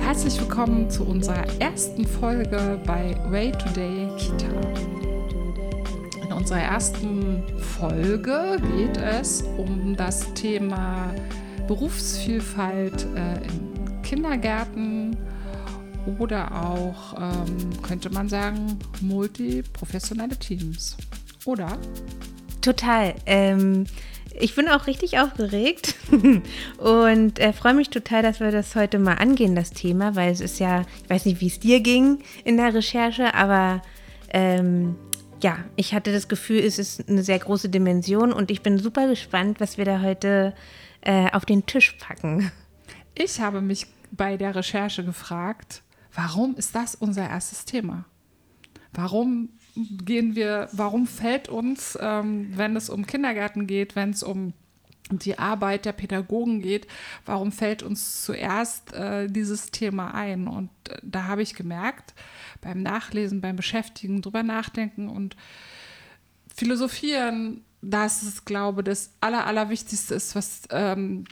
Herzlich willkommen zu unserer ersten Folge bei Way Today Kita. In unserer ersten Folge geht es um das Thema Berufsvielfalt äh, in Kindergärten oder auch, ähm, könnte man sagen, multiprofessionelle Teams. Oder? Total. Ähm, ich bin auch richtig aufgeregt und äh, freue mich total, dass wir das heute mal angehen, das Thema, weil es ist ja, ich weiß nicht, wie es dir ging in der Recherche, aber ähm, ja, ich hatte das Gefühl, es ist eine sehr große Dimension und ich bin super gespannt, was wir da heute äh, auf den Tisch packen. Ich habe mich bei der Recherche gefragt, warum ist das unser erstes Thema? Warum gehen wir, warum fällt uns, ähm, wenn es um Kindergärten geht, wenn es um die Arbeit der Pädagogen geht, warum fällt uns zuerst äh, dieses Thema ein? Und äh, da habe ich gemerkt, beim Nachlesen, beim Beschäftigen, drüber nachdenken und philosophieren, dass es, glaube das Aller, Allerwichtigste ist, was, ähm,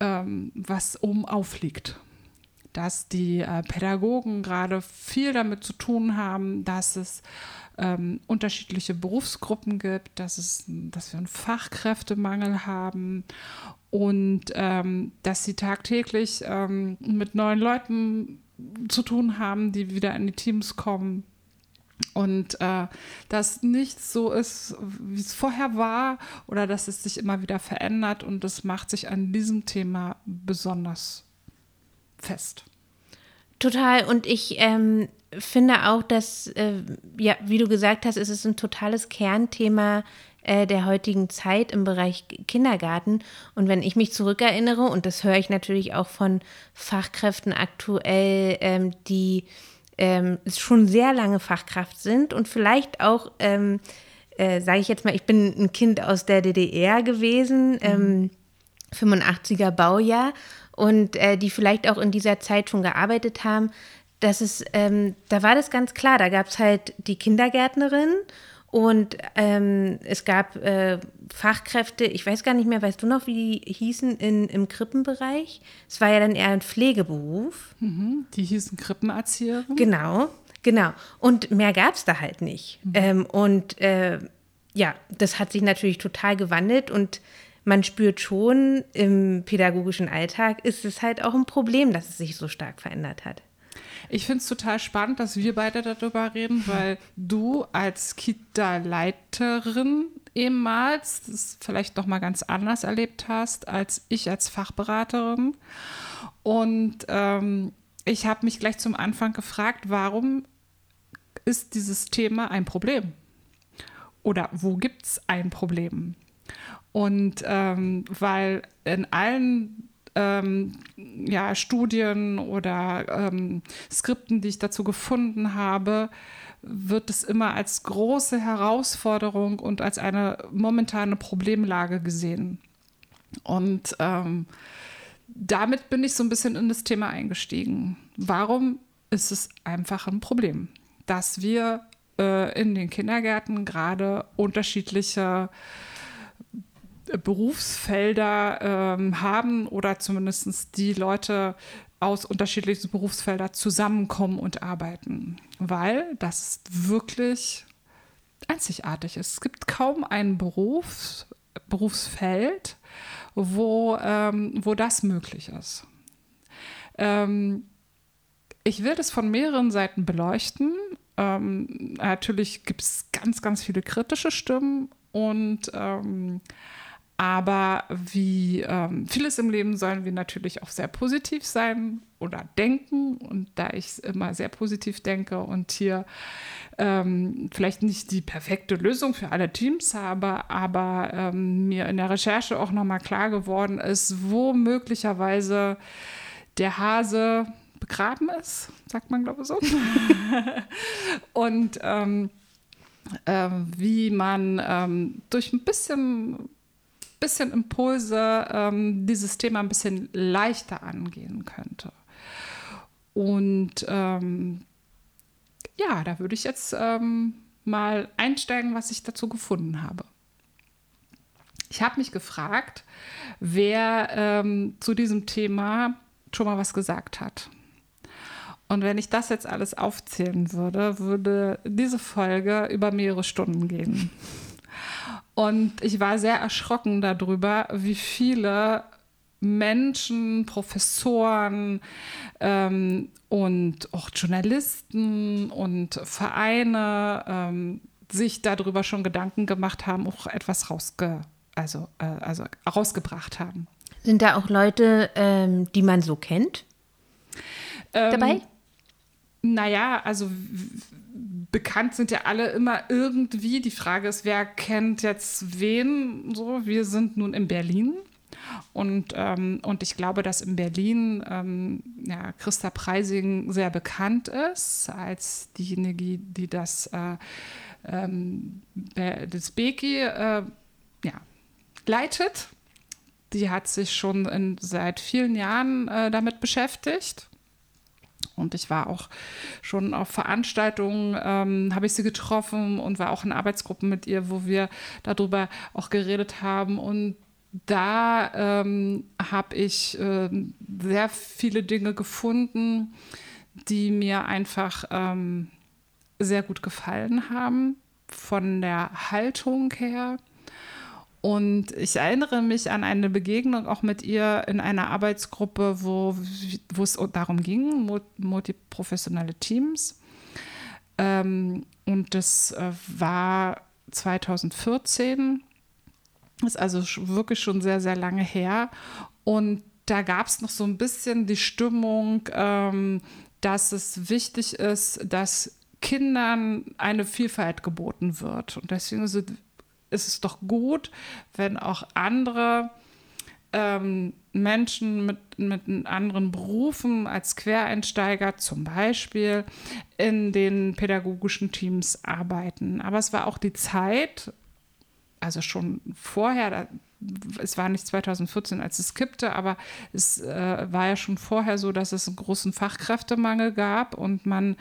ähm, was oben aufliegt. Dass die äh, Pädagogen gerade viel damit zu tun haben, dass es ähm, unterschiedliche Berufsgruppen gibt, dass, es, dass wir einen Fachkräftemangel haben und ähm, dass sie tagtäglich ähm, mit neuen Leuten zu tun haben, die wieder in die Teams kommen. Und äh, dass nichts so ist, wie es vorher war, oder dass es sich immer wieder verändert und das macht sich an diesem Thema besonders fest. Total. Und ich ähm, finde auch, dass, äh, ja, wie du gesagt hast, es ist ein totales Kernthema äh, der heutigen Zeit im Bereich Kindergarten. Und wenn ich mich zurückerinnere, und das höre ich natürlich auch von Fachkräften aktuell, ähm, die ähm, schon sehr lange Fachkraft sind und vielleicht auch, ähm, äh, sage ich jetzt mal, ich bin ein Kind aus der DDR gewesen, mhm. 85er ähm, Baujahr und äh, die vielleicht auch in dieser Zeit schon gearbeitet haben, das ist, ähm, da war das ganz klar. Da gab es halt die Kindergärtnerin und ähm, es gab äh, Fachkräfte, ich weiß gar nicht mehr, weißt du noch, wie die hießen in, im Krippenbereich? Es war ja dann eher ein Pflegeberuf. Mhm, die hießen Krippenerzieherin. Genau, genau. Und mehr gab es da halt nicht. Mhm. Ähm, und äh, ja, das hat sich natürlich total gewandelt und man spürt schon, im pädagogischen Alltag ist es halt auch ein Problem, dass es sich so stark verändert hat. Ich finde es total spannend, dass wir beide darüber reden, weil du als Kita-Leiterin ehemals das vielleicht noch mal ganz anders erlebt hast als ich als Fachberaterin. Und ähm, ich habe mich gleich zum Anfang gefragt, warum ist dieses Thema ein Problem? Oder wo gibt es ein Problem? Und ähm, weil in allen ähm, ja, Studien oder ähm, Skripten, die ich dazu gefunden habe, wird es immer als große Herausforderung und als eine momentane Problemlage gesehen. Und ähm, damit bin ich so ein bisschen in das Thema eingestiegen. Warum ist es einfach ein Problem, dass wir äh, in den Kindergärten gerade unterschiedliche Berufsfelder ähm, haben oder zumindest die Leute aus unterschiedlichen Berufsfeldern zusammenkommen und arbeiten, weil das wirklich einzigartig ist. Es gibt kaum ein Beruf, Berufsfeld, wo, ähm, wo das möglich ist. Ähm, ich will das von mehreren Seiten beleuchten. Ähm, natürlich gibt es ganz, ganz viele kritische Stimmen und ähm, aber wie ähm, vieles im Leben sollen wir natürlich auch sehr positiv sein oder denken. Und da ich immer sehr positiv denke und hier ähm, vielleicht nicht die perfekte Lösung für alle Teams habe, aber ähm, mir in der Recherche auch nochmal klar geworden ist, wo möglicherweise der Hase begraben ist, sagt man glaube ich so. und ähm, äh, wie man ähm, durch ein bisschen bisschen Impulse ähm, dieses Thema ein bisschen leichter angehen könnte. Und ähm, ja, da würde ich jetzt ähm, mal einsteigen, was ich dazu gefunden habe. Ich habe mich gefragt, wer ähm, zu diesem Thema schon mal was gesagt hat. Und wenn ich das jetzt alles aufzählen würde, würde diese Folge über mehrere Stunden gehen. Und ich war sehr erschrocken darüber, wie viele Menschen, Professoren ähm, und auch Journalisten und Vereine ähm, sich darüber schon Gedanken gemacht haben, auch etwas rausge also, äh, also rausgebracht haben. Sind da auch Leute, ähm, die man so kennt? Ähm, dabei? Naja, also bekannt sind ja alle immer irgendwie. Die Frage ist, wer kennt jetzt wen? So, wir sind nun in Berlin. Und, ähm, und ich glaube, dass in Berlin ähm, ja, Christa Preising sehr bekannt ist als diejenige, die das, äh, ähm, das Beki äh, ja, leitet. Die hat sich schon in, seit vielen Jahren äh, damit beschäftigt. Und ich war auch schon auf Veranstaltungen, ähm, habe ich sie getroffen und war auch in Arbeitsgruppen mit ihr, wo wir darüber auch geredet haben. Und da ähm, habe ich äh, sehr viele Dinge gefunden, die mir einfach ähm, sehr gut gefallen haben, von der Haltung her und ich erinnere mich an eine Begegnung auch mit ihr in einer Arbeitsgruppe, wo, wo es darum ging, multiprofessionelle Teams. Ähm, und das äh, war 2014, ist also wirklich schon sehr, sehr lange her. Und da gab es noch so ein bisschen die Stimmung, ähm, dass es wichtig ist, dass Kindern eine Vielfalt geboten wird. Und deswegen sind ist es doch gut, wenn auch andere ähm, Menschen mit, mit anderen Berufen als Quereinsteiger zum Beispiel in den pädagogischen Teams arbeiten. Aber es war auch die Zeit, also schon vorher, es war nicht 2014, als es kippte, aber es äh, war ja schon vorher so, dass es einen großen Fachkräftemangel gab und man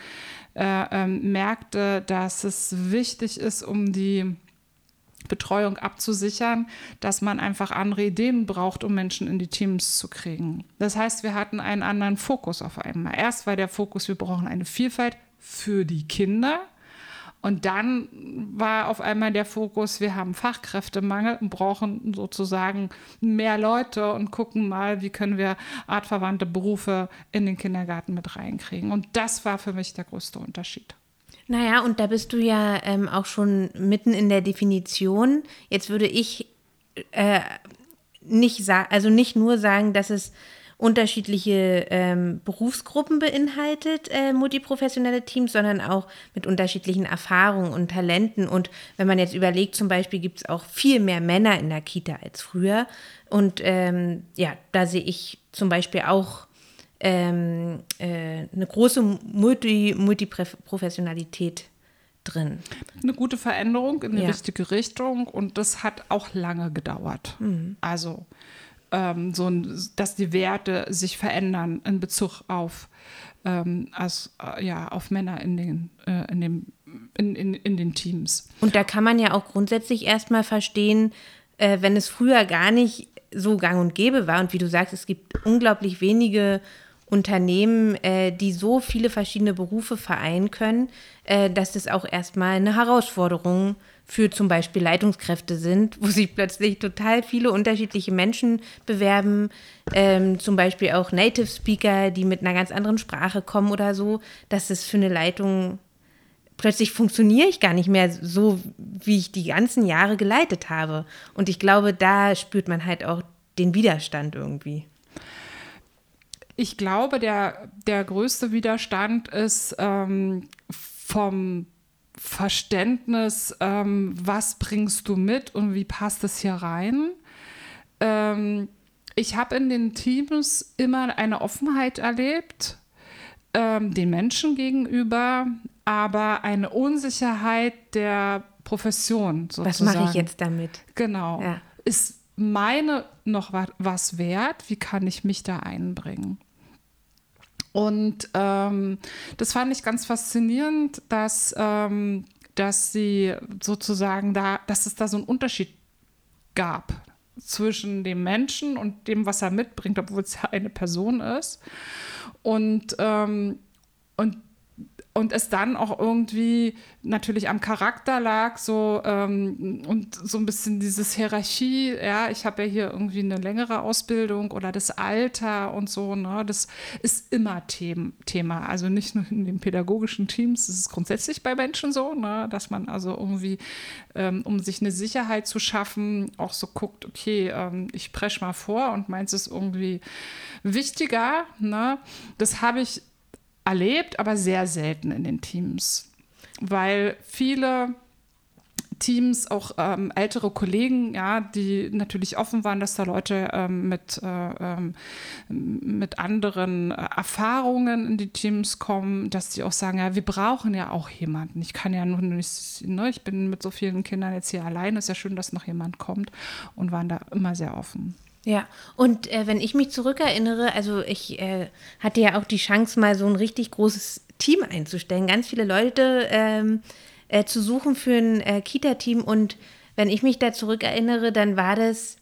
äh, äh, merkte, dass es wichtig ist, um die Betreuung abzusichern, dass man einfach andere Ideen braucht, um Menschen in die Teams zu kriegen. Das heißt, wir hatten einen anderen Fokus auf einmal. Erst war der Fokus, wir brauchen eine Vielfalt für die Kinder. Und dann war auf einmal der Fokus, wir haben Fachkräftemangel und brauchen sozusagen mehr Leute und gucken mal, wie können wir artverwandte Berufe in den Kindergarten mit reinkriegen. Und das war für mich der größte Unterschied. Naja, und da bist du ja ähm, auch schon mitten in der Definition. Jetzt würde ich äh, nicht sagen, also nicht nur sagen, dass es unterschiedliche ähm, Berufsgruppen beinhaltet, äh, multiprofessionelle Teams, sondern auch mit unterschiedlichen Erfahrungen und Talenten. Und wenn man jetzt überlegt, zum Beispiel gibt es auch viel mehr Männer in der Kita als früher. Und ähm, ja, da sehe ich zum Beispiel auch ähm, äh, eine große Multi Multiprofessionalität drin. Eine gute Veränderung in die ja. richtige Richtung und das hat auch lange gedauert. Mhm. Also ähm, so, dass die Werte sich verändern in Bezug auf, ähm, als, äh, ja, auf Männer in den, äh, in, dem, in, in, in den Teams. Und da kann man ja auch grundsätzlich erstmal verstehen, äh, wenn es früher gar nicht so gang und gäbe war und wie du sagst, es gibt unglaublich wenige Unternehmen, äh, die so viele verschiedene Berufe vereinen können, äh, dass das auch erstmal eine Herausforderung für zum Beispiel Leitungskräfte sind, wo sich plötzlich total viele unterschiedliche Menschen bewerben, ähm, zum Beispiel auch Native Speaker, die mit einer ganz anderen Sprache kommen oder so, dass es für eine Leitung plötzlich funktioniere ich gar nicht mehr so, wie ich die ganzen Jahre geleitet habe. Und ich glaube, da spürt man halt auch den Widerstand irgendwie. Ich glaube, der, der größte Widerstand ist ähm, vom Verständnis, ähm, was bringst du mit und wie passt es hier rein. Ähm, ich habe in den Teams immer eine Offenheit erlebt, ähm, den Menschen gegenüber, aber eine Unsicherheit der Profession. Sozusagen. Was mache ich jetzt damit? Genau. Ja. Ist meine noch was wert? Wie kann ich mich da einbringen? Und ähm, das fand ich ganz faszinierend, dass, ähm, dass sie sozusagen da, dass es da so einen Unterschied gab zwischen dem Menschen und dem, was er mitbringt, obwohl es ja eine Person ist. Und, ähm, und und es dann auch irgendwie natürlich am Charakter lag so ähm, und so ein bisschen dieses Hierarchie, ja, ich habe ja hier irgendwie eine längere Ausbildung oder das Alter und so, ne, das ist immer Them Thema, also nicht nur in den pädagogischen Teams, das ist grundsätzlich bei Menschen so, ne, dass man also irgendwie, ähm, um sich eine Sicherheit zu schaffen, auch so guckt, okay, ähm, ich presche mal vor und meins ist irgendwie wichtiger, ne, das habe ich erlebt, aber sehr selten in den Teams, weil viele Teams, auch ähm, ältere Kollegen, ja, die natürlich offen waren, dass da Leute ähm, mit, äh, ähm, mit anderen äh, Erfahrungen in die Teams kommen, dass die auch sagen, ja, wir brauchen ja auch jemanden. Ich kann ja nur nicht, ne, ich bin mit so vielen Kindern jetzt hier allein, ist ja schön, dass noch jemand kommt und waren da immer sehr offen. Ja, und äh, wenn ich mich zurückerinnere, also ich äh, hatte ja auch die Chance, mal so ein richtig großes Team einzustellen, ganz viele Leute ähm, äh, zu suchen für ein äh, Kita-Team. Und wenn ich mich da zurückerinnere, dann war das,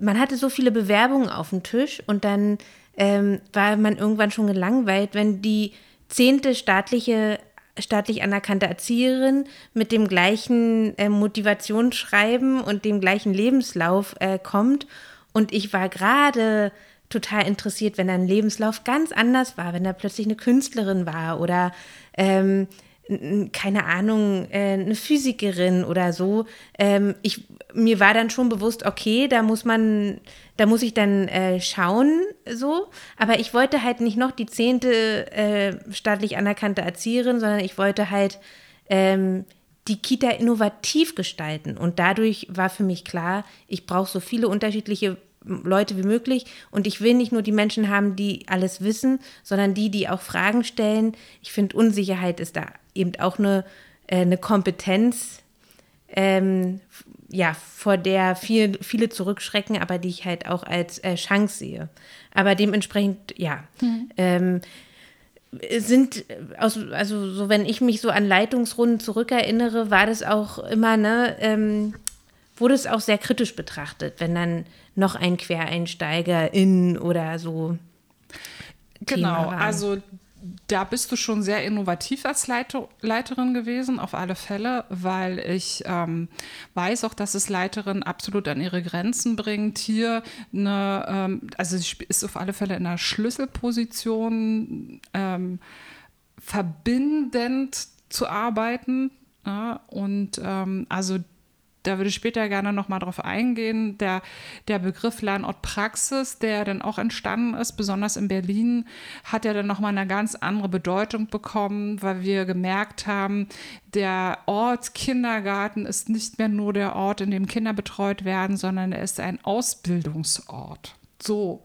man hatte so viele Bewerbungen auf dem Tisch und dann ähm, war man irgendwann schon gelangweilt, wenn die zehnte staatliche staatlich anerkannte Erzieherin mit dem gleichen äh, Motivationsschreiben und dem gleichen Lebenslauf äh, kommt und ich war gerade total interessiert, wenn ein Lebenslauf ganz anders war, wenn da plötzlich eine Künstlerin war oder ähm, keine Ahnung, äh, eine Physikerin oder so. Ähm, ich, mir war dann schon bewusst, okay, da muss man, da muss ich dann äh, schauen, so. Aber ich wollte halt nicht noch die zehnte äh, staatlich anerkannte Erzieherin, sondern ich wollte halt ähm, die Kita innovativ gestalten. Und dadurch war für mich klar, ich brauche so viele unterschiedliche Leute wie möglich. Und ich will nicht nur die Menschen haben, die alles wissen, sondern die, die auch Fragen stellen. Ich finde, Unsicherheit ist da eben auch eine, äh, eine Kompetenz, ähm, ja, vor der viel, viele zurückschrecken, aber die ich halt auch als äh, Chance sehe. Aber dementsprechend, ja. Mhm. Ähm, sind, aus, also so wenn ich mich so an Leitungsrunden zurückerinnere, war das auch immer, ne, ähm, wurde es auch sehr kritisch betrachtet, wenn dann noch ein Quereinsteiger in oder so. Genau, also da bist du schon sehr innovativ als Leiter, Leiterin gewesen, auf alle Fälle, weil ich ähm, weiß auch, dass es Leiterinnen absolut an ihre Grenzen bringt. Hier eine, ähm, also sie ist auf alle Fälle in einer Schlüsselposition, ähm, verbindend zu arbeiten. Ja, und ähm, also da würde ich später gerne noch mal drauf eingehen. Der, der Begriff Lernort Praxis, der dann auch entstanden ist, besonders in Berlin, hat ja dann noch mal eine ganz andere Bedeutung bekommen, weil wir gemerkt haben, der Ort Kindergarten ist nicht mehr nur der Ort, in dem Kinder betreut werden, sondern er ist ein Ausbildungsort. So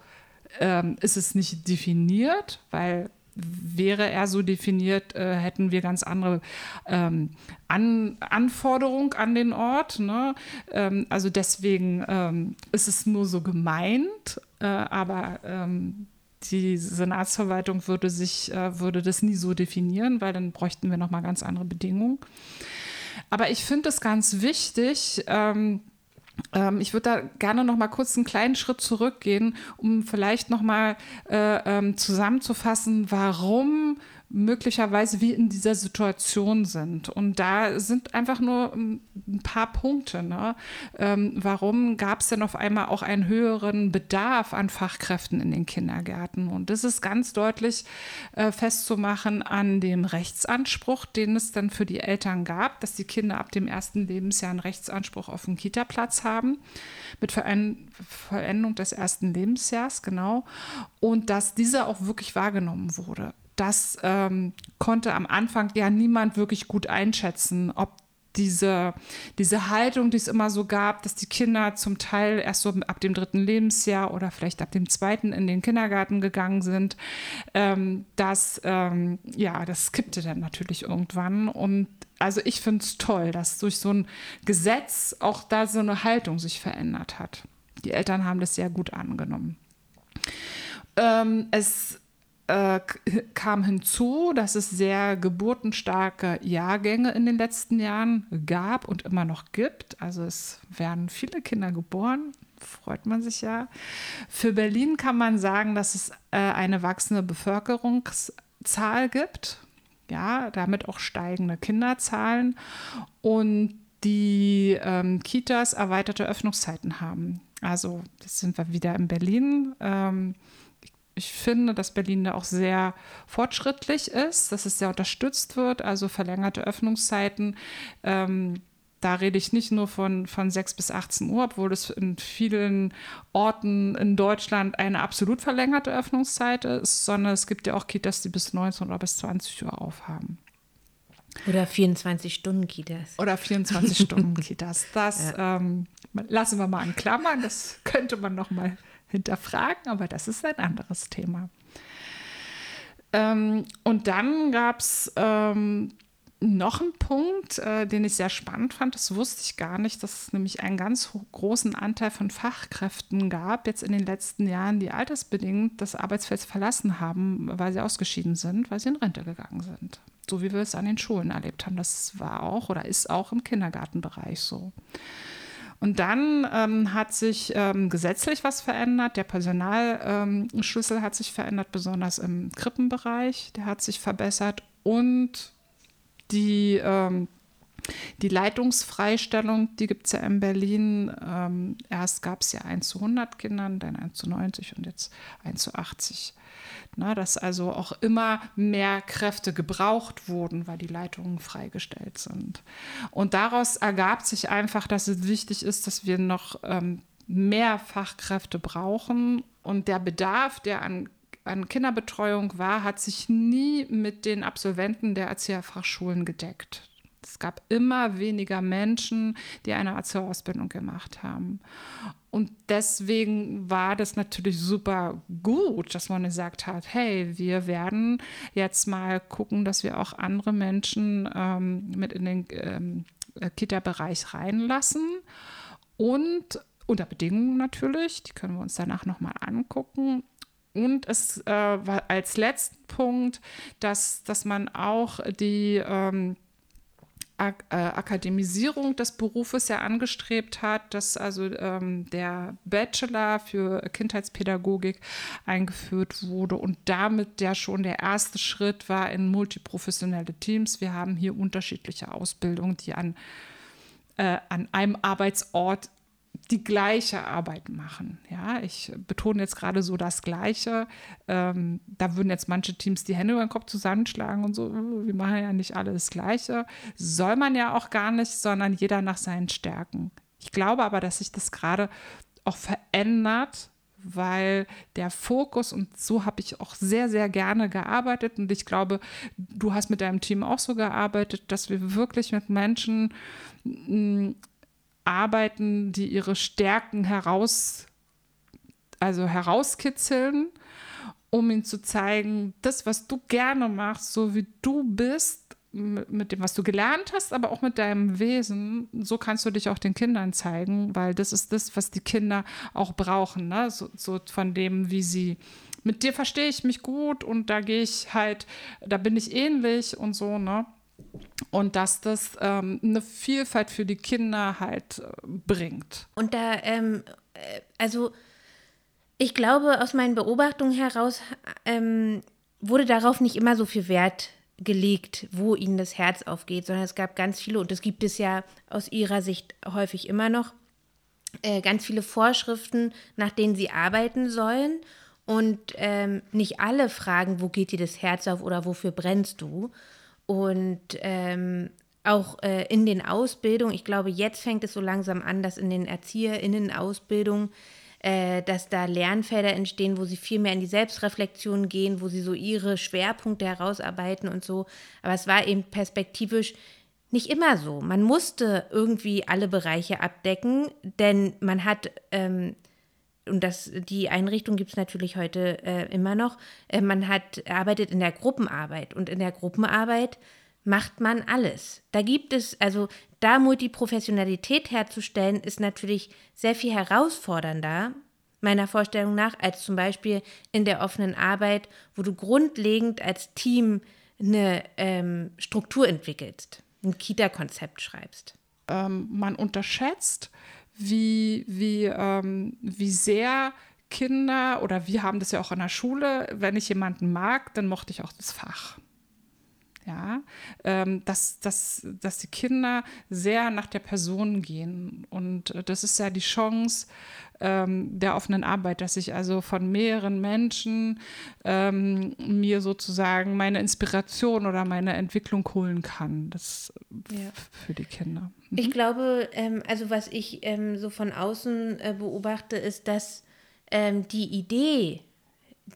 ähm, ist es nicht definiert, weil wäre er so definiert, äh, hätten wir ganz andere ähm, an, Anforderungen an den Ort. Ne? Ähm, also deswegen ähm, ist es nur so gemeint, äh, aber ähm, die Senatsverwaltung würde sich äh, würde das nie so definieren, weil dann bräuchten wir noch mal ganz andere Bedingungen. Aber ich finde es ganz wichtig ähm, ich würde da gerne noch mal kurz einen kleinen Schritt zurückgehen, um vielleicht noch mal äh, ähm, zusammenzufassen, warum möglicherweise wir in dieser Situation sind. Und da sind einfach nur ähm, ein paar Punkte. Ne? Ähm, warum gab es denn auf einmal auch einen höheren Bedarf an Fachkräften in den Kindergärten? Und das ist ganz deutlich äh, festzumachen an dem Rechtsanspruch, den es dann für die Eltern gab, dass die Kinder ab dem ersten Lebensjahr einen Rechtsanspruch auf einen Kita-Platz haben, mit Vollendung des ersten Lebensjahrs, genau. Und dass dieser auch wirklich wahrgenommen wurde das ähm, konnte am Anfang ja niemand wirklich gut einschätzen, ob diese, diese Haltung, die es immer so gab, dass die Kinder zum Teil erst so ab dem dritten Lebensjahr oder vielleicht ab dem zweiten in den Kindergarten gegangen sind, ähm, das, ähm, ja, das kippte dann natürlich irgendwann. Und also ich finde es toll, dass durch so ein Gesetz auch da so eine Haltung sich verändert hat. Die Eltern haben das sehr gut angenommen. Ähm, es äh, kam hinzu, dass es sehr geburtenstarke Jahrgänge in den letzten Jahren gab und immer noch gibt. Also es werden viele Kinder geboren, freut man sich ja. Für Berlin kann man sagen, dass es äh, eine wachsende Bevölkerungszahl gibt. Ja, damit auch steigende Kinderzahlen und die ähm, Kitas erweiterte Öffnungszeiten haben. Also, jetzt sind wir wieder in Berlin. Ähm, ich finde, dass Berlin da auch sehr fortschrittlich ist, dass es sehr unterstützt wird, also verlängerte Öffnungszeiten. Ähm, da rede ich nicht nur von, von 6 bis 18 Uhr, obwohl es in vielen Orten in Deutschland eine absolut verlängerte Öffnungszeit ist, sondern es gibt ja auch Kitas, die bis 19 oder bis 20 Uhr aufhaben. Oder 24-Stunden-Kitas. Oder 24-Stunden-Kitas. Das ja. ähm, lassen wir mal in Klammern. Das könnte man noch mal hinterfragen, aber das ist ein anderes Thema. Ähm, und dann gab es ähm, noch einen Punkt, äh, den ich sehr spannend fand. Das wusste ich gar nicht, dass es nämlich einen ganz großen Anteil von Fachkräften gab, jetzt in den letzten Jahren, die altersbedingt das Arbeitsfeld verlassen haben, weil sie ausgeschieden sind, weil sie in Rente gegangen sind. So wie wir es an den Schulen erlebt haben. Das war auch oder ist auch im Kindergartenbereich so. Und dann ähm, hat sich ähm, gesetzlich was verändert. Der Personalschlüssel ähm, hat sich verändert, besonders im Krippenbereich. Der hat sich verbessert und die, ähm, die Leitungsfreistellung, die gibt es ja in Berlin. Ähm, erst gab es ja 1 zu 100 Kindern, dann 1 zu 90 und jetzt 1 zu 80. Na, dass also auch immer mehr Kräfte gebraucht wurden, weil die Leitungen freigestellt sind. Und daraus ergab sich einfach, dass es wichtig ist, dass wir noch ähm, mehr Fachkräfte brauchen. Und der Bedarf, der an an Kinderbetreuung war, hat sich nie mit den Absolventen der Erzieherfachschulen gedeckt. Es gab immer weniger Menschen, die eine Erzieherausbildung gemacht haben. Und deswegen war das natürlich super gut, dass man gesagt hat, hey, wir werden jetzt mal gucken, dass wir auch andere Menschen ähm, mit in den ähm, Kita-Bereich reinlassen. Und unter Bedingungen natürlich, die können wir uns danach nochmal angucken. Und es äh, war als letzten Punkt, dass, dass man auch die ähm, Ak äh, Akademisierung des Berufes ja angestrebt hat, dass also ähm, der Bachelor für Kindheitspädagogik eingeführt wurde und damit der schon der erste Schritt war in multiprofessionelle Teams. Wir haben hier unterschiedliche Ausbildungen, die an, äh, an einem Arbeitsort die gleiche Arbeit machen. Ja, ich betone jetzt gerade so das Gleiche. Ähm, da würden jetzt manche Teams die Hände über den Kopf zusammenschlagen und so, uh, wir machen ja nicht alle das Gleiche. Soll man ja auch gar nicht, sondern jeder nach seinen Stärken. Ich glaube aber, dass sich das gerade auch verändert, weil der Fokus, und so habe ich auch sehr, sehr gerne gearbeitet, und ich glaube, du hast mit deinem Team auch so gearbeitet, dass wir wirklich mit Menschen arbeiten, die ihre Stärken heraus, also herauskitzeln, um ihnen zu zeigen, das, was du gerne machst, so wie du bist, mit dem, was du gelernt hast, aber auch mit deinem Wesen, so kannst du dich auch den Kindern zeigen, weil das ist das, was die Kinder auch brauchen, ne? so, so von dem, wie sie mit dir verstehe ich mich gut und da gehe ich halt, da bin ich ähnlich und so, ne? Und dass das ähm, eine Vielfalt für die Kinder halt äh, bringt. Und da, ähm, äh, also ich glaube, aus meinen Beobachtungen heraus ähm, wurde darauf nicht immer so viel Wert gelegt, wo ihnen das Herz aufgeht, sondern es gab ganz viele, und das gibt es ja aus ihrer Sicht häufig immer noch, äh, ganz viele Vorschriften, nach denen sie arbeiten sollen. Und ähm, nicht alle fragen, wo geht dir das Herz auf oder wofür brennst du, und ähm, auch äh, in den Ausbildungen, ich glaube, jetzt fängt es so langsam an, dass in den ErzieherInnen-Ausbildungen, äh, dass da Lernfelder entstehen, wo sie viel mehr in die Selbstreflexion gehen, wo sie so ihre Schwerpunkte herausarbeiten und so. Aber es war eben perspektivisch nicht immer so. Man musste irgendwie alle Bereiche abdecken, denn man hat ähm, und das, die Einrichtung gibt es natürlich heute äh, immer noch, äh, man hat, arbeitet in der Gruppenarbeit und in der Gruppenarbeit macht man alles. Da gibt es, also da Multiprofessionalität herzustellen, ist natürlich sehr viel herausfordernder, meiner Vorstellung nach, als zum Beispiel in der offenen Arbeit, wo du grundlegend als Team eine ähm, Struktur entwickelst, ein Kita-Konzept schreibst. Ähm, man unterschätzt, wie, wie, ähm, wie sehr Kinder oder wir haben das ja auch in der Schule, wenn ich jemanden mag, dann mochte ich auch das Fach. Ja, ähm, dass, dass, dass die Kinder sehr nach der Person gehen. Und äh, das ist ja die Chance ähm, der offenen Arbeit, dass ich also von mehreren Menschen ähm, mir sozusagen meine Inspiration oder meine Entwicklung holen kann. Das ja. für die Kinder. Mhm. Ich glaube, ähm, also was ich ähm, so von außen äh, beobachte, ist, dass ähm, die Idee,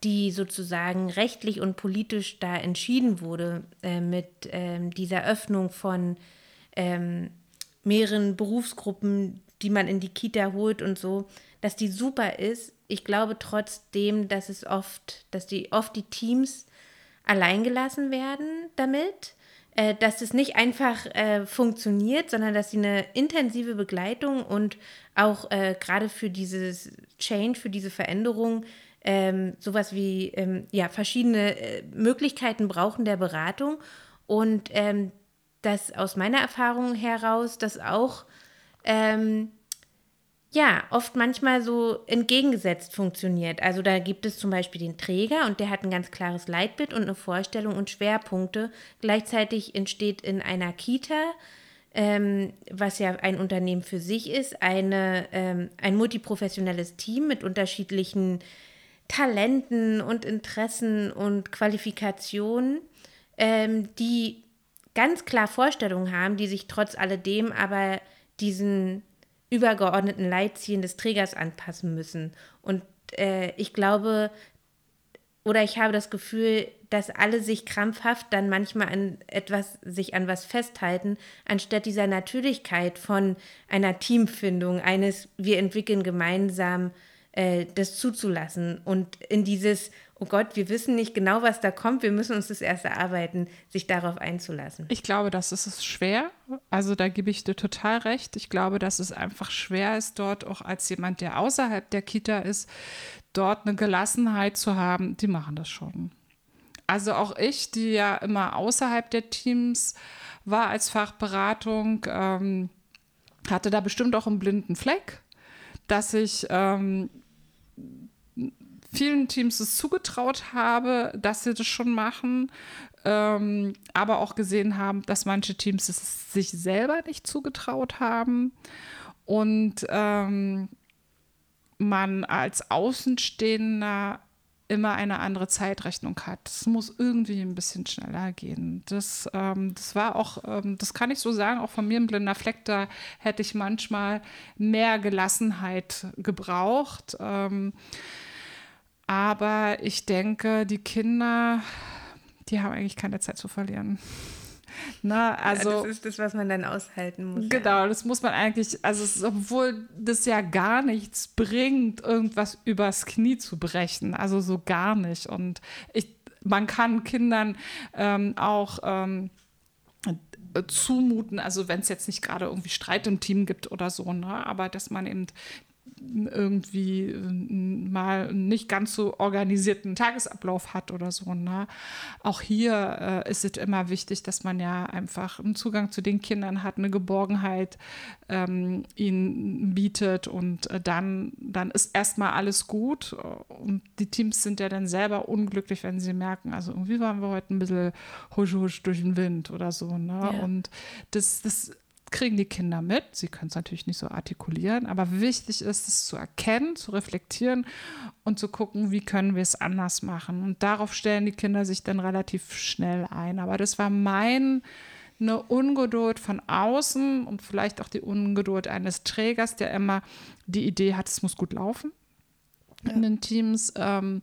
die sozusagen rechtlich und politisch da entschieden wurde, äh, mit ähm, dieser Öffnung von mehreren Berufsgruppen, die man in die Kita holt und so, dass die super ist. Ich glaube trotzdem, dass es oft, dass die oft die Teams alleingelassen werden damit, äh, dass es nicht einfach äh, funktioniert, sondern dass sie eine intensive Begleitung und auch äh, gerade für dieses Change, für diese Veränderung ähm, sowas wie ähm, ja, verschiedene äh, Möglichkeiten brauchen der Beratung. Und ähm, das aus meiner Erfahrung heraus, dass auch ähm, ja, oft manchmal so entgegengesetzt funktioniert. Also da gibt es zum Beispiel den Träger und der hat ein ganz klares Leitbild und eine Vorstellung und Schwerpunkte. Gleichzeitig entsteht in einer Kita, ähm, was ja ein Unternehmen für sich ist, eine, ähm, ein multiprofessionelles Team mit unterschiedlichen Talenten und Interessen und Qualifikationen, ähm, die ganz klar Vorstellungen haben, die sich trotz alledem aber diesen übergeordneten Leitzielen des Trägers anpassen müssen. Und äh, ich glaube, oder ich habe das Gefühl, dass alle sich krampfhaft dann manchmal an etwas, sich an was festhalten, anstatt dieser Natürlichkeit von einer Teamfindung, eines, wir entwickeln gemeinsam äh, das zuzulassen und in dieses, oh Gott, wir wissen nicht genau, was da kommt, wir müssen uns das erst erarbeiten, sich darauf einzulassen. Ich glaube, das ist es schwer. Also da gebe ich dir total recht. Ich glaube, dass es einfach schwer ist, dort auch als jemand, der außerhalb der Kita ist, dort eine Gelassenheit zu haben. Die machen das schon. Also auch ich, die ja immer außerhalb der Teams war als Fachberatung, ähm, hatte da bestimmt auch einen blinden Fleck, dass ich ähm, vielen Teams es zugetraut habe, dass sie das schon machen, ähm, aber auch gesehen haben, dass manche Teams es sich selber nicht zugetraut haben. Und ähm, man als Außenstehender immer eine andere Zeitrechnung hat. Es muss irgendwie ein bisschen schneller gehen. Das, ähm, das war auch, ähm, das kann ich so sagen, auch von mir im blinder Fleck, da hätte ich manchmal mehr Gelassenheit gebraucht. Ähm, aber ich denke, die Kinder, die haben eigentlich keine Zeit zu verlieren. Na, also, ja, das ist das, was man dann aushalten muss. Genau, ja. das muss man eigentlich, also es, obwohl das ja gar nichts bringt, irgendwas übers Knie zu brechen. Also so gar nicht. Und ich, man kann Kindern ähm, auch ähm, zumuten, also wenn es jetzt nicht gerade irgendwie Streit im Team gibt oder so, ne, aber dass man eben irgendwie äh, mal nicht ganz so organisierten Tagesablauf hat oder so. Ne? Auch hier äh, ist es immer wichtig, dass man ja einfach einen Zugang zu den Kindern hat, eine Geborgenheit ähm, ihnen bietet und äh, dann, dann ist erstmal alles gut. Und die Teams sind ja dann selber unglücklich, wenn sie merken, also irgendwie waren wir heute ein bisschen husch husch durch den Wind oder so. Ne? Ja. Und das, das kriegen die Kinder mit. Sie können es natürlich nicht so artikulieren, aber wichtig ist es zu erkennen, zu reflektieren und zu gucken, wie können wir es anders machen. Und darauf stellen die Kinder sich dann relativ schnell ein. Aber das war mein eine Ungeduld von außen und vielleicht auch die Ungeduld eines Trägers, der immer die Idee hat, es muss gut laufen ja. in den Teams, ähm,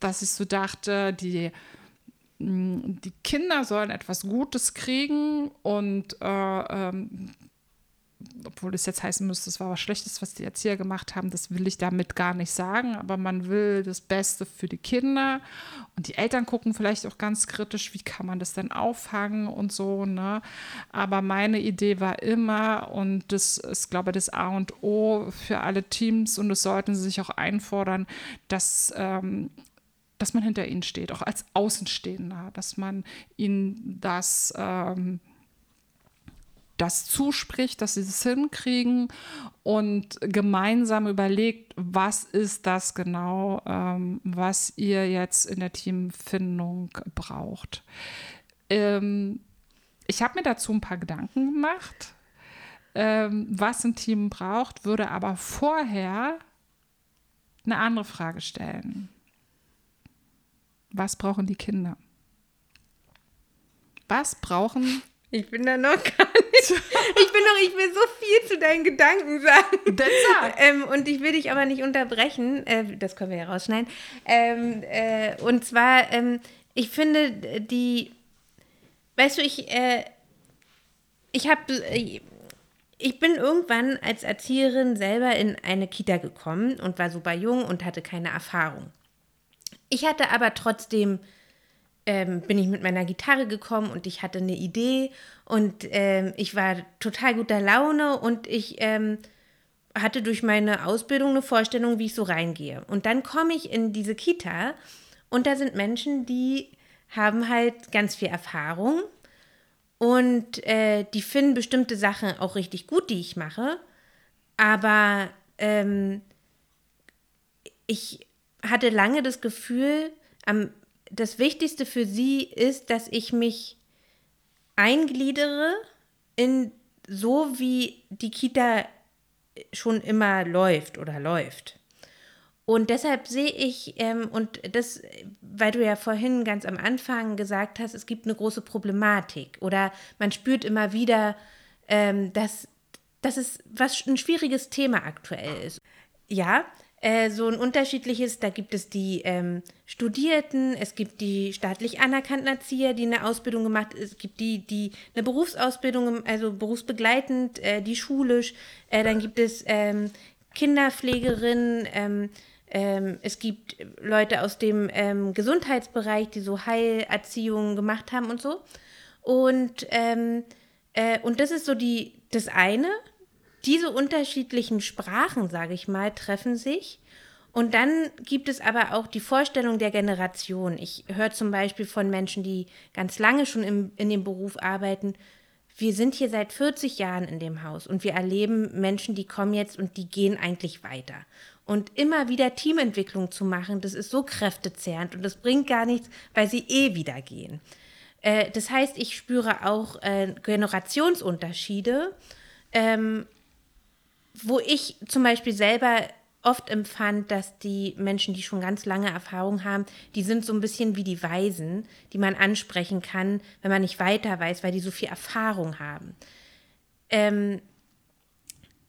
dass ich so dachte, die die Kinder sollen etwas Gutes kriegen und äh, ähm, obwohl es jetzt heißen müsste, es war was Schlechtes, was die Erzieher gemacht haben, das will ich damit gar nicht sagen, aber man will das Beste für die Kinder und die Eltern gucken vielleicht auch ganz kritisch, wie kann man das denn auffangen und so, ne? Aber meine Idee war immer, und das ist, glaube ich, das A und O für alle Teams und das sollten sie sich auch einfordern, dass ähm, dass man hinter ihnen steht, auch als Außenstehender, dass man ihnen das ähm, das zuspricht, dass sie es hinkriegen und gemeinsam überlegt, was ist das genau, ähm, was ihr jetzt in der Teamfindung braucht. Ähm, ich habe mir dazu ein paar Gedanken gemacht, ähm, was ein Team braucht, würde aber vorher eine andere Frage stellen. Was brauchen die Kinder? Was brauchen ich bin da noch gar nicht. Ich bin noch, ich will so viel zu deinen Gedanken sagen. Ähm, und ich will dich aber nicht unterbrechen. Äh, das können wir ja rausschneiden. Ähm, äh, und zwar, ähm, ich finde die, weißt du, ich, äh, ich habe, äh, ich bin irgendwann als Erzieherin selber in eine Kita gekommen und war super jung und hatte keine Erfahrung. Ich hatte aber trotzdem ähm, bin ich mit meiner Gitarre gekommen und ich hatte eine Idee und ähm, ich war total guter Laune und ich ähm, hatte durch meine Ausbildung eine Vorstellung, wie ich so reingehe. Und dann komme ich in diese Kita und da sind Menschen, die haben halt ganz viel Erfahrung und äh, die finden bestimmte Sachen auch richtig gut, die ich mache. Aber ähm, ich hatte lange das Gefühl, am das Wichtigste für sie ist, dass ich mich eingliedere in so, wie die Kita schon immer läuft oder läuft. Und deshalb sehe ich, ähm, und das, weil du ja vorhin ganz am Anfang gesagt hast, es gibt eine große Problematik oder man spürt immer wieder, ähm, dass, dass es was ein schwieriges Thema aktuell ist. Ja, äh, so ein unterschiedliches. Da gibt es die ähm, Studierten, es gibt die staatlich anerkannten Erzieher, die eine Ausbildung gemacht haben, es gibt die, die eine Berufsausbildung, also berufsbegleitend, äh, die schulisch, äh, dann gibt es ähm, Kinderpflegerinnen, ähm, ähm es gibt Leute aus dem ähm, Gesundheitsbereich, die so Heilerziehungen gemacht haben und so. Und, ähm, äh, und das ist so die, das eine diese unterschiedlichen Sprachen, sage ich mal, treffen sich. Und dann gibt es aber auch die Vorstellung der Generation. Ich höre zum Beispiel von Menschen, die ganz lange schon im, in dem Beruf arbeiten, wir sind hier seit 40 Jahren in dem Haus und wir erleben Menschen, die kommen jetzt und die gehen eigentlich weiter. Und immer wieder Teamentwicklung zu machen, das ist so kräftezehrend und das bringt gar nichts, weil sie eh wieder gehen. Äh, das heißt, ich spüre auch äh, Generationsunterschiede. Ähm, wo ich zum Beispiel selber oft empfand, dass die Menschen, die schon ganz lange Erfahrung haben, die sind so ein bisschen wie die Weisen, die man ansprechen kann, wenn man nicht weiter weiß, weil die so viel Erfahrung haben. Ähm,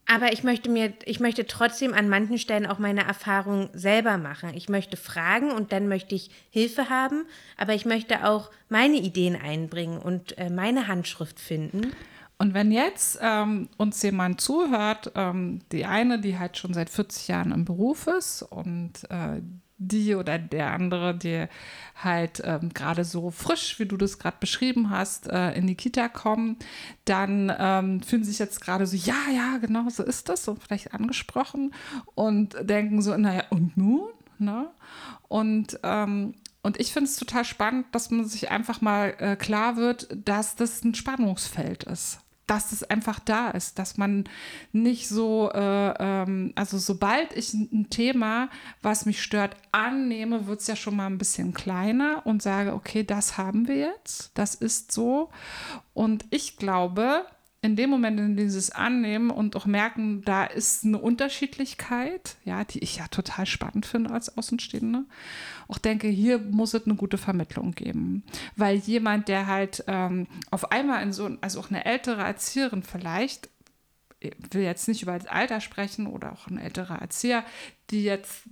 aber ich möchte mir, ich möchte trotzdem an manchen Stellen auch meine Erfahrung selber machen. Ich möchte fragen und dann möchte ich Hilfe haben, aber ich möchte auch meine Ideen einbringen und äh, meine Handschrift finden. Und wenn jetzt ähm, uns jemand zuhört, ähm, die eine, die halt schon seit 40 Jahren im Beruf ist und äh, die oder der andere, die halt ähm, gerade so frisch, wie du das gerade beschrieben hast, äh, in die Kita kommen, dann ähm, fühlen sich jetzt gerade so, ja, ja, genau so ist das, und vielleicht angesprochen und denken so, naja, und nun? Ne? Und ähm, und ich finde es total spannend, dass man sich einfach mal äh, klar wird, dass das ein Spannungsfeld ist dass es einfach da ist, dass man nicht so, äh, ähm, also sobald ich ein Thema, was mich stört, annehme, wird es ja schon mal ein bisschen kleiner und sage, okay, das haben wir jetzt, das ist so. Und ich glaube, in dem Moment, in dieses Annehmen und auch merken, da ist eine Unterschiedlichkeit, ja, die ich ja total spannend finde als Außenstehende, auch denke, hier muss es eine gute Vermittlung geben. Weil jemand, der halt ähm, auf einmal in so, also auch eine ältere Erzieherin vielleicht, ich will jetzt nicht über das Alter sprechen oder auch ein älterer Erzieher, die jetzt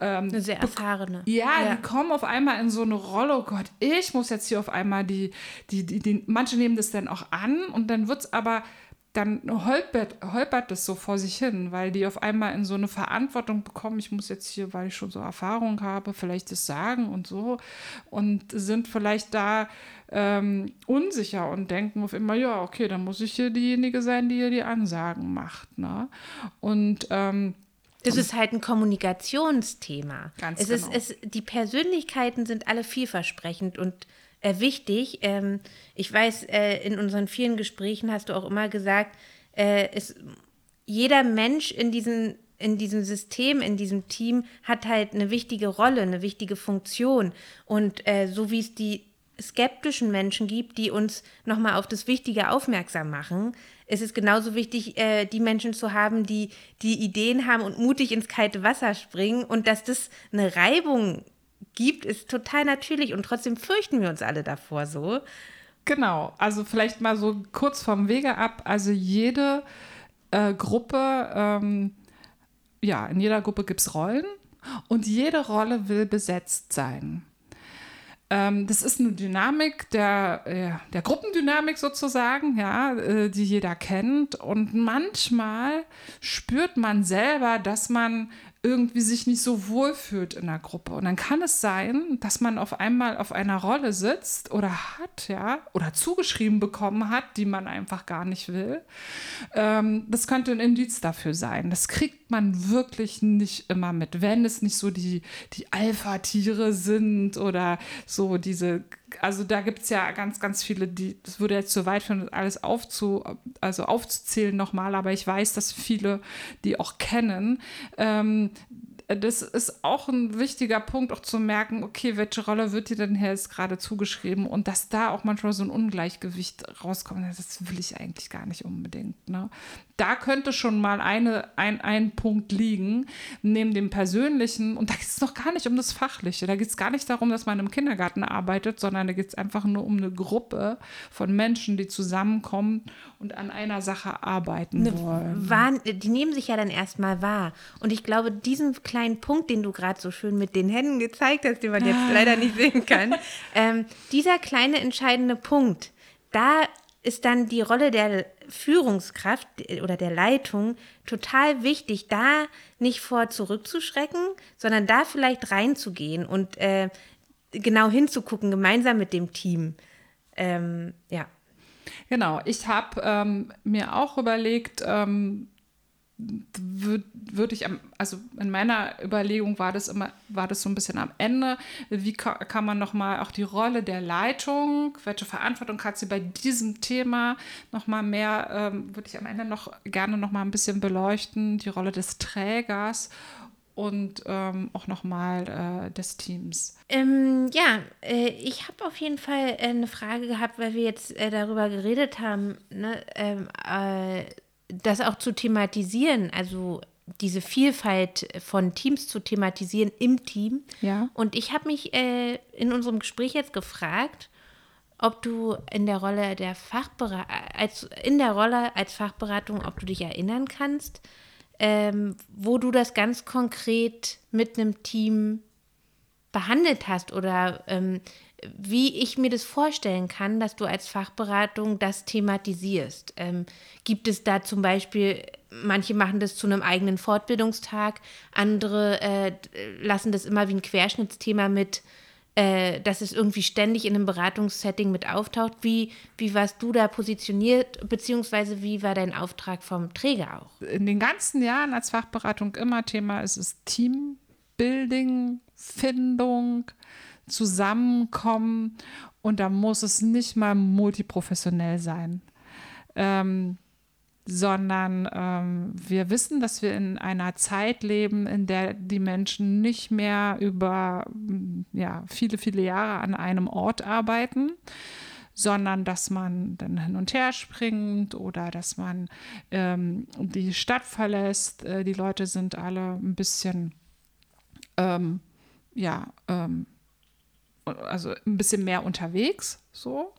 ähm, eine sehr erfahrene. Ja, ja, die kommen auf einmal in so eine Rolle, oh Gott, ich muss jetzt hier auf einmal die, die, die, die manche nehmen das dann auch an und dann wird es aber dann holpert, holpert das so vor sich hin, weil die auf einmal in so eine Verantwortung bekommen, ich muss jetzt hier, weil ich schon so Erfahrung habe, vielleicht das sagen und so und sind vielleicht da ähm, unsicher und denken auf immer, ja, okay, dann muss ich hier diejenige sein, die hier die Ansagen macht. Ne? Und ähm, das ist halt ein Kommunikationsthema. Ganz es genau. Ist, es, die Persönlichkeiten sind alle vielversprechend und äh, wichtig. Ähm, ich weiß, äh, in unseren vielen Gesprächen hast du auch immer gesagt, äh, es, jeder Mensch in diesem, in diesem System, in diesem Team hat halt eine wichtige Rolle, eine wichtige Funktion. Und äh, so wie es die skeptischen Menschen gibt, die uns nochmal auf das Wichtige aufmerksam machen, ist es genauso wichtig, äh, die Menschen zu haben, die die Ideen haben und mutig ins kalte Wasser springen und dass das eine Reibung gibt, ist total natürlich und trotzdem fürchten wir uns alle davor so. Genau, also vielleicht mal so kurz vom Wege ab. Also jede äh, Gruppe, ähm, ja, in jeder Gruppe gibt es Rollen und jede Rolle will besetzt sein. Ähm, das ist eine Dynamik der, äh, der Gruppendynamik sozusagen, ja, äh, die jeder kennt. Und manchmal spürt man selber, dass man irgendwie sich nicht so wohl fühlt in der Gruppe. Und dann kann es sein, dass man auf einmal auf einer Rolle sitzt oder hat, ja, oder zugeschrieben bekommen hat, die man einfach gar nicht will. Ähm, das könnte ein Indiz dafür sein. Das kriegt man wirklich nicht immer mit, wenn es nicht so die, die Alpha-Tiere sind oder so diese also da gibt es ja ganz, ganz viele, die, das würde jetzt zu weit führen, alles aufzu, also aufzuzählen nochmal, aber ich weiß, dass viele die auch kennen, ähm, das ist auch ein wichtiger Punkt, auch zu merken, okay, welche Rolle wird dir denn jetzt gerade zugeschrieben und dass da auch manchmal so ein Ungleichgewicht rauskommt, das will ich eigentlich gar nicht unbedingt. Ne? Da könnte schon mal eine, ein, ein Punkt liegen, neben dem Persönlichen, und da geht es noch gar nicht um das Fachliche, da geht es gar nicht darum, dass man im Kindergarten arbeitet, sondern da geht es einfach nur um eine Gruppe von Menschen, die zusammenkommen und an einer Sache arbeiten eine wollen. Wahn, die nehmen sich ja dann erstmal wahr. Und ich glaube, diesen kleinen Punkt, den du gerade so schön mit den Händen gezeigt hast, den man jetzt leider nicht sehen kann, ähm, dieser kleine entscheidende Punkt, da ist dann die Rolle der Führungskraft oder der Leitung total wichtig, da nicht vor zurückzuschrecken, sondern da vielleicht reinzugehen und äh, genau hinzugucken, gemeinsam mit dem Team. Ähm, ja. Genau, ich habe ähm, mir auch überlegt, ähm, würde würd ich am, also in meiner Überlegung war das immer, war das so ein bisschen am Ende. Wie ka kann man nochmal auch die Rolle der Leitung, welche Verantwortung hat sie bei diesem Thema nochmal mehr, ähm, würde ich am Ende noch gerne nochmal ein bisschen beleuchten, die Rolle des Trägers und ähm, auch nochmal äh, des Teams. Ähm, ja, äh, ich habe auf jeden Fall äh, eine Frage gehabt, weil wir jetzt äh, darüber geredet haben, ne, ähm, äh, das auch zu thematisieren, also diese Vielfalt von Teams zu thematisieren im Team. Ja. Und ich habe mich äh, in unserem Gespräch jetzt gefragt, ob du in der Rolle der Fachberatung, als in der Rolle als Fachberatung, ob du dich erinnern kannst, ähm, wo du das ganz konkret mit einem Team behandelt hast oder ähm, wie ich mir das vorstellen kann, dass du als Fachberatung das thematisierst. Ähm, gibt es da zum Beispiel, manche machen das zu einem eigenen Fortbildungstag, andere äh, lassen das immer wie ein Querschnittsthema mit, äh, dass es irgendwie ständig in einem Beratungssetting mit auftaucht. Wie, wie warst du da positioniert, beziehungsweise wie war dein Auftrag vom Träger auch? In den ganzen Jahren als Fachberatung immer Thema ist es Teambuilding, Findung, Zusammenkommen und da muss es nicht mal multiprofessionell sein. Ähm, sondern ähm, wir wissen, dass wir in einer Zeit leben, in der die Menschen nicht mehr über ja, viele, viele Jahre an einem Ort arbeiten, sondern dass man dann hin und her springt oder dass man ähm, die Stadt verlässt. Äh, die Leute sind alle ein bisschen, ähm, ja, ähm, also ein bisschen mehr unterwegs, so.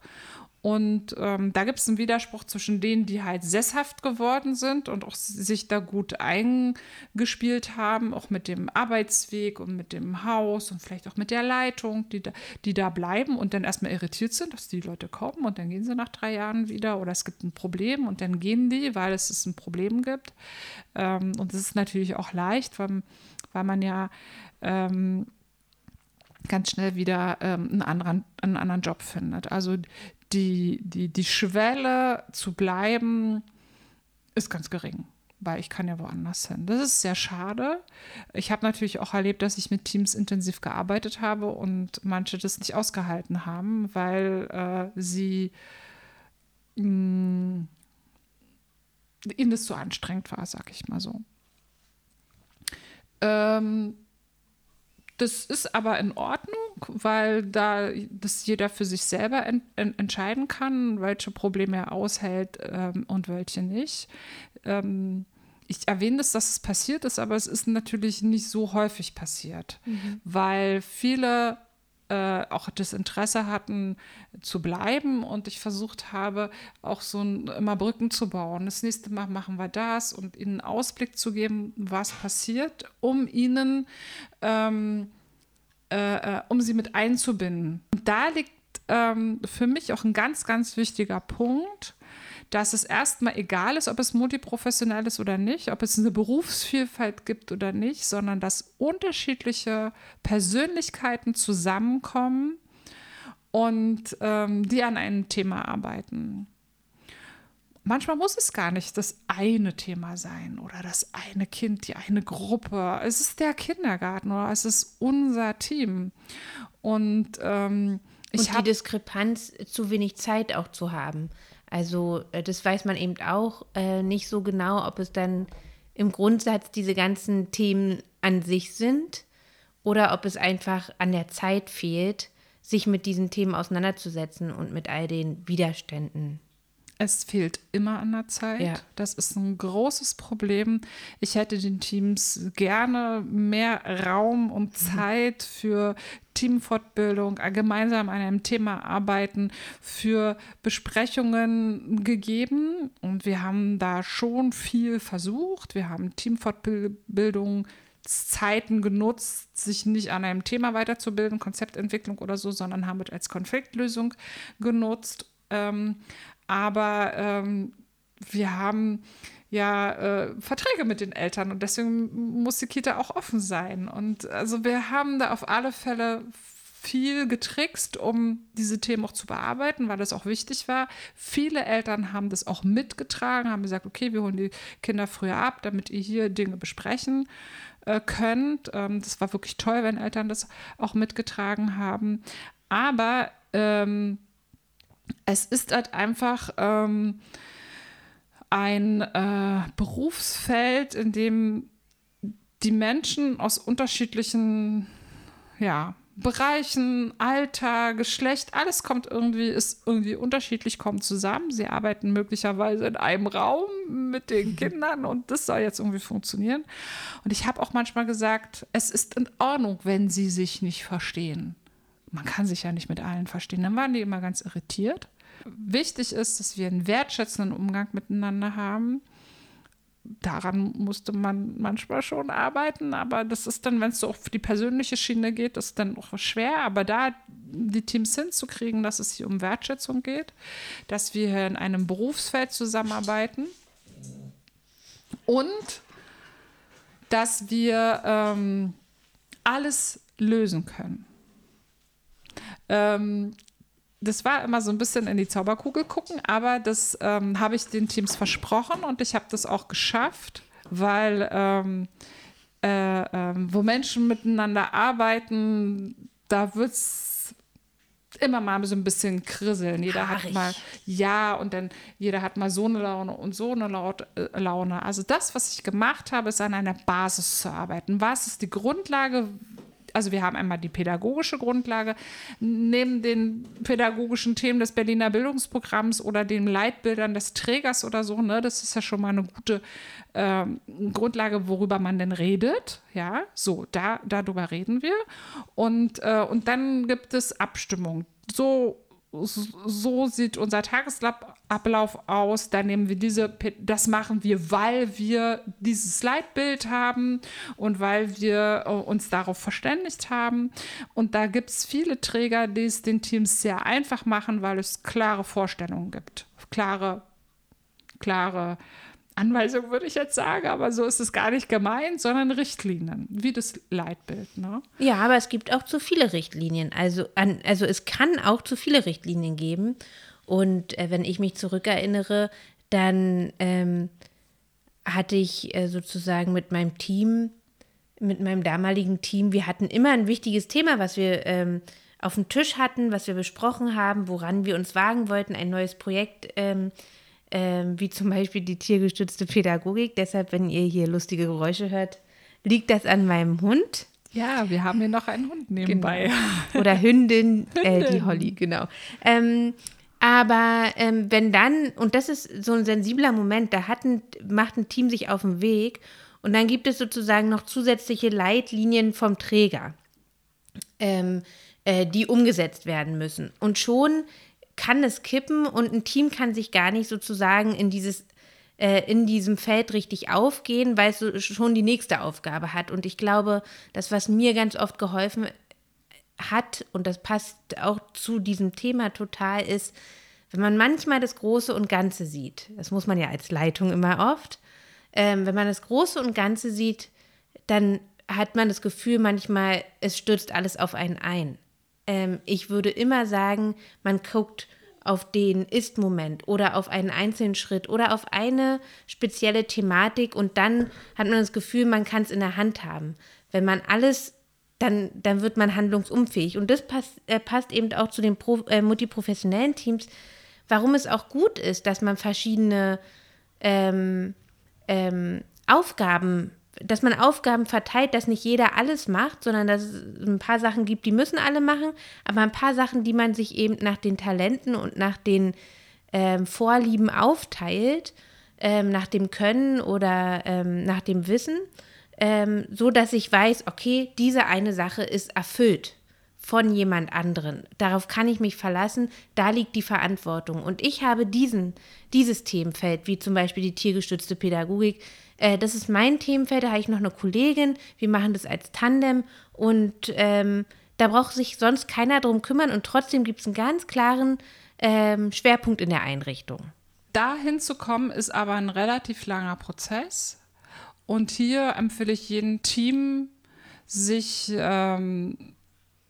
Und ähm, da gibt es einen Widerspruch zwischen denen, die halt sesshaft geworden sind und auch sich da gut eingespielt haben, auch mit dem Arbeitsweg und mit dem Haus und vielleicht auch mit der Leitung, die da, die da bleiben und dann erstmal irritiert sind, dass die Leute kommen und dann gehen sie nach drei Jahren wieder oder es gibt ein Problem und dann gehen die, weil es, ein Problem gibt. Ähm, und das ist natürlich auch leicht, weil, weil man ja ähm, ganz schnell wieder ähm, einen, anderen, einen anderen Job findet. Also die, die, die Schwelle zu bleiben ist ganz gering, weil ich kann ja woanders hin. Das ist sehr schade. Ich habe natürlich auch erlebt, dass ich mit Teams intensiv gearbeitet habe und manche das nicht ausgehalten haben, weil äh, sie mh, mm, ihnen das zu anstrengend war, sag ich mal so. Ähm, das ist aber in Ordnung, weil da das jeder für sich selber en, en, entscheiden kann, welche Probleme er aushält ähm, und welche nicht. Ähm, ich erwähne das, dass es passiert ist, aber es ist natürlich nicht so häufig passiert, mhm. weil viele äh, auch das Interesse hatten zu bleiben und ich versucht habe, auch so ein, immer Brücken zu bauen. Das nächste Mal machen wir das und ihnen Ausblick zu geben, was passiert, um ihnen, ähm, äh, äh, um sie mit einzubinden. Und da liegt ähm, für mich auch ein ganz, ganz wichtiger Punkt dass es erstmal egal ist, ob es multiprofessionell ist oder nicht, ob es eine Berufsvielfalt gibt oder nicht, sondern dass unterschiedliche Persönlichkeiten zusammenkommen und ähm, die an einem Thema arbeiten. Manchmal muss es gar nicht das eine Thema sein oder das eine Kind, die eine Gruppe. Es ist der Kindergarten oder es ist unser Team. Und ähm, ich und die Diskrepanz, zu wenig Zeit auch zu haben. Also äh, das weiß man eben auch äh, nicht so genau, ob es dann im Grundsatz diese ganzen Themen an sich sind oder ob es einfach an der Zeit fehlt, sich mit diesen Themen auseinanderzusetzen und mit all den Widerständen. Es fehlt immer an der Zeit. Ja. Das ist ein großes Problem. Ich hätte den Teams gerne mehr Raum und mhm. Zeit für Teamfortbildung, gemeinsam an einem Thema arbeiten, für Besprechungen gegeben. Und wir haben da schon viel versucht. Wir haben Teamfortbildung Zeiten genutzt, sich nicht an einem Thema weiterzubilden, Konzeptentwicklung oder so, sondern haben es als Konfliktlösung genutzt. Ähm, aber ähm, wir haben ja äh, Verträge mit den Eltern und deswegen muss die Kita auch offen sein. Und also wir haben da auf alle Fälle viel getrickst, um diese Themen auch zu bearbeiten, weil das auch wichtig war. Viele Eltern haben das auch mitgetragen, haben gesagt, okay, wir holen die Kinder früher ab, damit ihr hier Dinge besprechen äh, könnt. Ähm, das war wirklich toll, wenn Eltern das auch mitgetragen haben. Aber ähm, es ist halt einfach ähm, ein äh, Berufsfeld, in dem die Menschen aus unterschiedlichen ja, Bereichen, Alter, Geschlecht, alles kommt irgendwie, ist irgendwie unterschiedlich, kommt zusammen. Sie arbeiten möglicherweise in einem Raum mit den Kindern und das soll jetzt irgendwie funktionieren. Und ich habe auch manchmal gesagt, es ist in Ordnung, wenn sie sich nicht verstehen man kann sich ja nicht mit allen verstehen. Dann waren die immer ganz irritiert. Wichtig ist, dass wir einen wertschätzenden Umgang miteinander haben. Daran musste man manchmal schon arbeiten, aber das ist dann, wenn es so auf die persönliche Schiene geht, ist dann auch schwer. Aber da die Teams hinzukriegen, dass es hier um Wertschätzung geht, dass wir in einem Berufsfeld zusammenarbeiten und dass wir ähm, alles lösen können. Ähm, das war immer so ein bisschen in die Zauberkugel gucken, aber das ähm, habe ich den Teams versprochen und ich habe das auch geschafft, weil ähm, äh, äh, wo Menschen miteinander arbeiten, da wird es immer mal so ein bisschen krisseln. Jeder Haarig. hat mal ja und dann jeder hat mal so eine Laune und so eine äh, Laune. Also das, was ich gemacht habe, ist an einer Basis zu arbeiten. Was ist die Grundlage? Also wir haben einmal die pädagogische Grundlage, neben den pädagogischen Themen des Berliner Bildungsprogramms oder den Leitbildern des Trägers oder so, ne, das ist ja schon mal eine gute äh, Grundlage, worüber man denn redet. Ja, so, da, darüber reden wir. Und, äh, und dann gibt es Abstimmung. So so sieht unser Tagesablauf aus. Da nehmen wir diese, das machen wir, weil wir dieses Leitbild haben und weil wir äh, uns darauf verständigt haben. Und da gibt es viele Träger, die es den Teams sehr einfach machen, weil es klare Vorstellungen gibt, klare, klare Anweisung würde ich jetzt sagen, aber so ist es gar nicht gemeint, sondern Richtlinien, wie das Leitbild. Ne? Ja, aber es gibt auch zu viele Richtlinien. Also, an, also es kann auch zu viele Richtlinien geben. Und äh, wenn ich mich zurückerinnere, dann ähm, hatte ich äh, sozusagen mit meinem Team, mit meinem damaligen Team, wir hatten immer ein wichtiges Thema, was wir ähm, auf dem Tisch hatten, was wir besprochen haben, woran wir uns wagen wollten, ein neues Projekt ähm, ähm, wie zum Beispiel die tiergestützte Pädagogik. Deshalb, wenn ihr hier lustige Geräusche hört, liegt das an meinem Hund. Ja, wir haben hier noch einen Hund nebenbei. Genau. Oder Hündin, äh, die Holly, genau. Ähm, aber ähm, wenn dann, und das ist so ein sensibler Moment, da hat ein, macht ein Team sich auf den Weg und dann gibt es sozusagen noch zusätzliche Leitlinien vom Träger, ähm, äh, die umgesetzt werden müssen. Und schon kann es kippen und ein Team kann sich gar nicht sozusagen in dieses äh, in diesem Feld richtig aufgehen, weil es schon die nächste Aufgabe hat. Und ich glaube, das, was mir ganz oft geholfen hat, und das passt auch zu diesem Thema total, ist, wenn man manchmal das Große und Ganze sieht, das muss man ja als Leitung immer oft, ähm, wenn man das Große und Ganze sieht, dann hat man das Gefühl manchmal, es stürzt alles auf einen ein. Ähm, ich würde immer sagen, man guckt auf den Ist-Moment oder auf einen einzelnen Schritt oder auf eine spezielle Thematik und dann hat man das Gefühl, man kann es in der Hand haben. Wenn man alles, dann, dann wird man handlungsunfähig. Und das passt, äh, passt eben auch zu den Pro, äh, multiprofessionellen Teams, warum es auch gut ist, dass man verschiedene ähm, ähm, Aufgaben dass man Aufgaben verteilt, dass nicht jeder alles macht, sondern dass es ein paar Sachen gibt, die müssen alle machen, aber ein paar Sachen, die man sich eben nach den Talenten und nach den ähm, Vorlieben aufteilt, ähm, nach dem Können oder ähm, nach dem Wissen, ähm, so dass ich weiß, okay, diese eine Sache ist erfüllt von jemand anderen. Darauf kann ich mich verlassen, da liegt die Verantwortung. Und ich habe diesen, dieses Themenfeld, wie zum Beispiel die tiergestützte Pädagogik, äh, das ist mein Themenfeld, da habe ich noch eine Kollegin, wir machen das als Tandem und ähm, da braucht sich sonst keiner drum kümmern und trotzdem gibt es einen ganz klaren ähm, Schwerpunkt in der Einrichtung. Dahin zu kommen, ist aber ein relativ langer Prozess. Und hier empfehle ich jedem Team, sich ähm,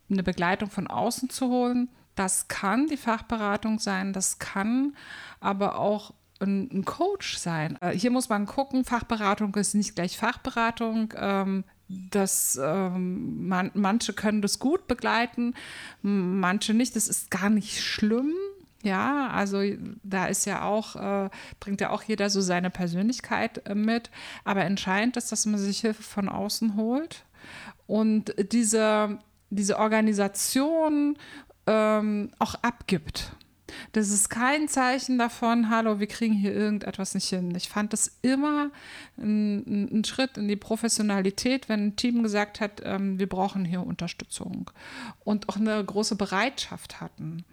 eine Begleitung von außen zu holen. Das kann die Fachberatung sein, das kann aber auch ein, Coach sein. Äh, hier muss man gucken, Fachberatung ist nicht gleich Fachberatung. Ähm, das, ähm, man, manche können das gut begleiten, manche nicht. Das ist gar nicht schlimm. Ja, also da ist ja auch, äh, bringt ja auch jeder so seine Persönlichkeit äh, mit. Aber entscheidend ist, dass man sich Hilfe von außen holt. Und diese, diese Organisation ähm, auch abgibt. Das ist kein Zeichen davon, hallo, wir kriegen hier irgendetwas nicht hin. Ich fand das immer ein, ein Schritt in die Professionalität, wenn ein Team gesagt hat, ähm, wir brauchen hier Unterstützung und auch eine große Bereitschaft hatten.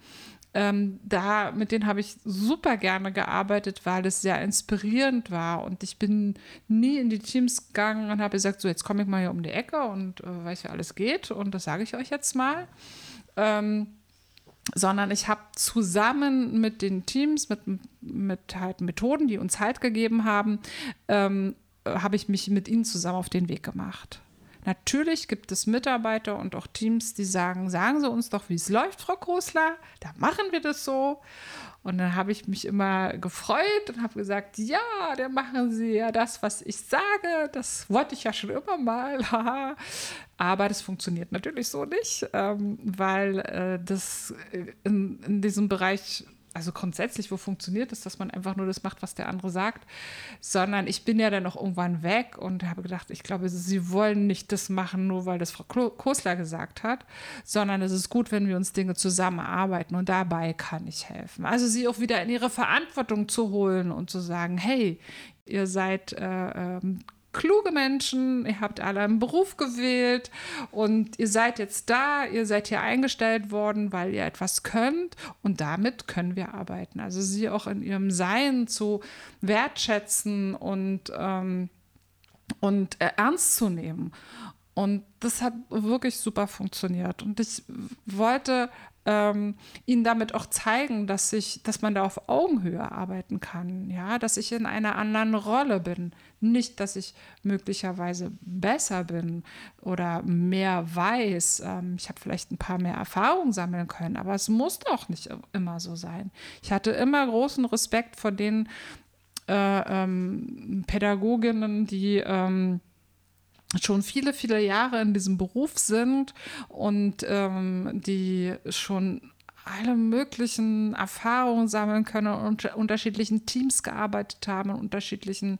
Ähm, da, mit denen habe ich super gerne gearbeitet, weil es sehr inspirierend war. Und ich bin nie in die Teams gegangen und habe gesagt, so jetzt komme ich mal hier um die Ecke und äh, weiß, wie alles geht. Und das sage ich euch jetzt mal. Ähm, sondern ich habe zusammen mit den Teams, mit, mit halt Methoden, die uns halt gegeben haben, ähm, habe ich mich mit ihnen zusammen auf den Weg gemacht. Natürlich gibt es Mitarbeiter und auch Teams, die sagen, sagen Sie uns doch, wie es läuft, Frau Kosler, da machen wir das so. Und dann habe ich mich immer gefreut und habe gesagt, ja, dann machen Sie ja das, was ich sage. Das wollte ich ja schon immer mal. Aber das funktioniert natürlich so nicht, ähm, weil äh, das in, in diesem Bereich also grundsätzlich, wo funktioniert es, dass man einfach nur das macht, was der andere sagt, sondern ich bin ja dann auch irgendwann weg und habe gedacht, ich glaube, sie wollen nicht das machen, nur weil das Frau Kosler gesagt hat, sondern es ist gut, wenn wir uns Dinge zusammenarbeiten und dabei kann ich helfen. Also sie auch wieder in ihre Verantwortung zu holen und zu sagen, hey, ihr seid äh, ähm, kluge Menschen, ihr habt alle einen Beruf gewählt und ihr seid jetzt da, ihr seid hier eingestellt worden, weil ihr etwas könnt und damit können wir arbeiten. Also sie auch in ihrem Sein zu wertschätzen und, ähm, und äh, ernst zu nehmen. Und das hat wirklich super funktioniert. Und ich wollte ähm, ihnen damit auch zeigen, dass ich, dass man da auf Augenhöhe arbeiten kann, ja, dass ich in einer anderen Rolle bin. Nicht, dass ich möglicherweise besser bin oder mehr weiß. Ähm, ich habe vielleicht ein paar mehr Erfahrungen sammeln können, aber es muss doch nicht immer so sein. Ich hatte immer großen Respekt vor den äh, ähm, Pädagoginnen, die ähm, schon viele, viele Jahre in diesem Beruf sind und ähm, die schon alle möglichen Erfahrungen sammeln können und unterschiedlichen Teams gearbeitet haben, in unterschiedlichen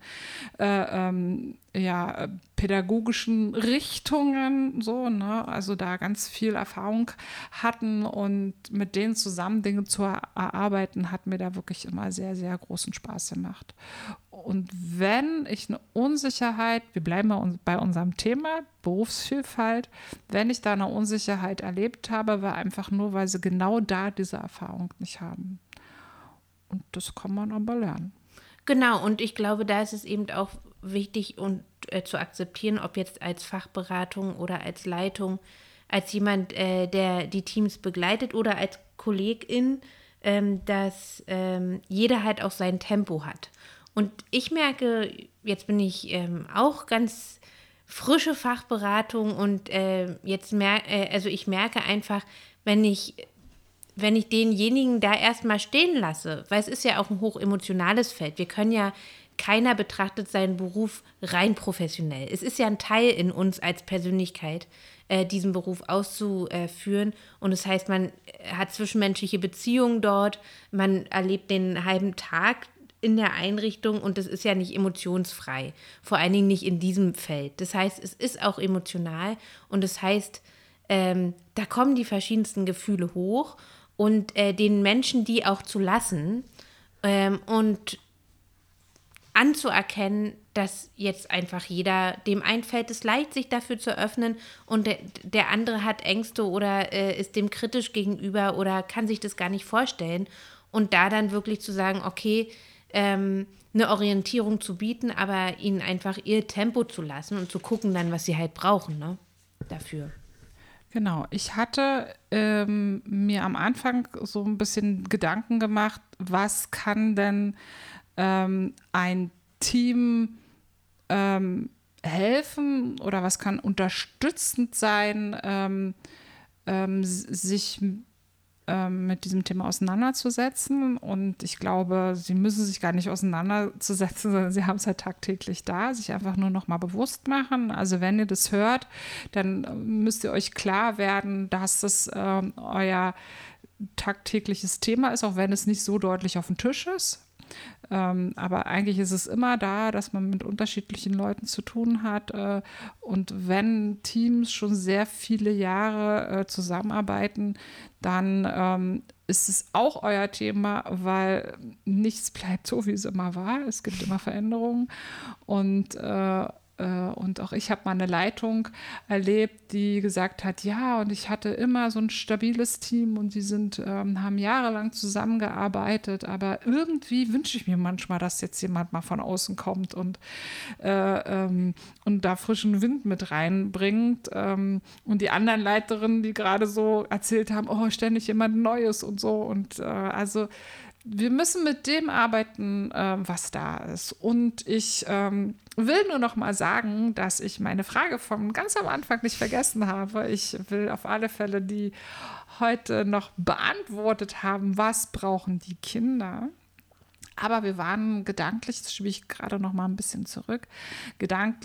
äh, ähm, ja, pädagogischen Richtungen, so, ne? also da ganz viel Erfahrung hatten und mit denen zusammen Dinge zu erarbeiten, hat mir da wirklich immer sehr, sehr großen Spaß gemacht. Und wenn ich eine Unsicherheit, wir bleiben bei unserem Thema, Berufsvielfalt, wenn ich da eine Unsicherheit erlebt habe, war einfach nur, weil sie genau da diese Erfahrung nicht haben. Und das kann man aber lernen. Genau, und ich glaube, da ist es eben auch wichtig und äh, zu akzeptieren, ob jetzt als Fachberatung oder als Leitung, als jemand, äh, der die Teams begleitet oder als Kollegin, ähm, dass ähm, jeder halt auch sein Tempo hat. Und ich merke, jetzt bin ich ähm, auch ganz frische Fachberatung und äh, jetzt merke, äh, also ich merke einfach, wenn ich wenn ich denjenigen da erstmal stehen lasse, weil es ist ja auch ein hochemotionales Feld. Wir können ja keiner betrachtet seinen Beruf rein professionell. Es ist ja ein Teil in uns als Persönlichkeit, äh, diesen Beruf auszuführen. Und das heißt, man hat zwischenmenschliche Beziehungen dort, man erlebt den halben Tag in der Einrichtung und das ist ja nicht emotionsfrei. Vor allen Dingen nicht in diesem Feld. Das heißt, es ist auch emotional und das heißt, ähm, da kommen die verschiedensten Gefühle hoch und äh, den Menschen die auch zu lassen ähm, und anzuerkennen, dass jetzt einfach jeder, dem einfällt es leicht, sich dafür zu öffnen und der, der andere hat Ängste oder äh, ist dem kritisch gegenüber oder kann sich das gar nicht vorstellen. Und da dann wirklich zu sagen, okay, ähm, eine Orientierung zu bieten, aber ihnen einfach ihr Tempo zu lassen und zu gucken dann, was sie halt brauchen, ne? Dafür. Genau, ich hatte ähm, mir am Anfang so ein bisschen Gedanken gemacht, was kann denn ähm, ein Team ähm, helfen oder was kann unterstützend sein, ähm, ähm, sich mit diesem Thema auseinanderzusetzen. Und ich glaube, sie müssen sich gar nicht auseinanderzusetzen, sondern sie haben es halt tagtäglich da, sich einfach nur noch mal bewusst machen. Also wenn ihr das hört, dann müsst ihr euch klar werden, dass das ähm, euer tagtägliches Thema ist, auch wenn es nicht so deutlich auf dem Tisch ist. Ähm, aber eigentlich ist es immer da, dass man mit unterschiedlichen Leuten zu tun hat. Äh, und wenn Teams schon sehr viele Jahre äh, zusammenarbeiten, dann ähm, ist es auch euer Thema, weil nichts bleibt so, wie es immer war. Es gibt immer Veränderungen. Und äh, und auch ich habe mal eine Leitung erlebt, die gesagt hat, ja, und ich hatte immer so ein stabiles Team und die sind, ähm, haben jahrelang zusammengearbeitet, aber irgendwie wünsche ich mir manchmal, dass jetzt jemand mal von außen kommt und, äh, ähm, und da frischen Wind mit reinbringt. Ähm, und die anderen Leiterinnen, die gerade so erzählt haben, oh, ständig jemand Neues und so. Und äh, also wir müssen mit dem arbeiten, äh, was da ist. Und ich ähm, will nur noch mal sagen, dass ich meine Frage von ganz am Anfang nicht vergessen habe. Ich will auf alle Fälle die heute noch beantwortet haben. Was brauchen die Kinder? Aber wir waren gedanklich, das schiebe ich gerade noch mal ein bisschen zurück, gedank,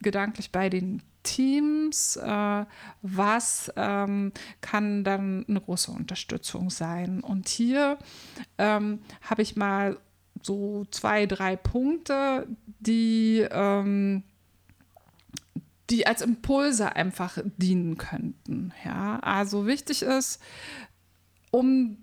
gedanklich bei den Teams, äh, was ähm, kann dann eine große Unterstützung sein. Und hier ähm, habe ich mal so zwei, drei Punkte, die, ähm, die als Impulse einfach dienen könnten. Ja, also wichtig ist, um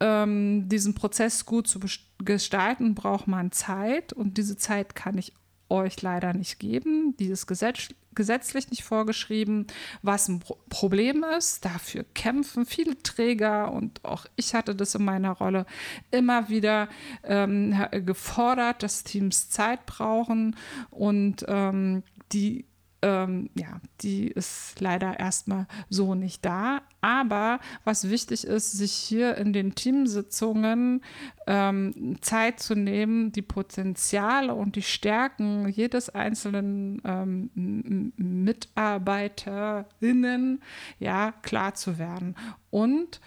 ähm, diesen Prozess gut zu gestalten, braucht man Zeit und diese Zeit kann ich euch leider nicht geben. Die ist gesetz gesetzlich nicht vorgeschrieben, was ein Pro Problem ist. Dafür kämpfen viele Träger und auch ich hatte das in meiner Rolle immer wieder ähm, gefordert, dass Teams Zeit brauchen und ähm, die ähm, ja, die ist leider erstmal so nicht da. Aber was wichtig ist, sich hier in den Teamsitzungen ähm, Zeit zu nehmen, die Potenziale und die Stärken jedes einzelnen ähm, Mitarbeiterinnen ja klar zu werden und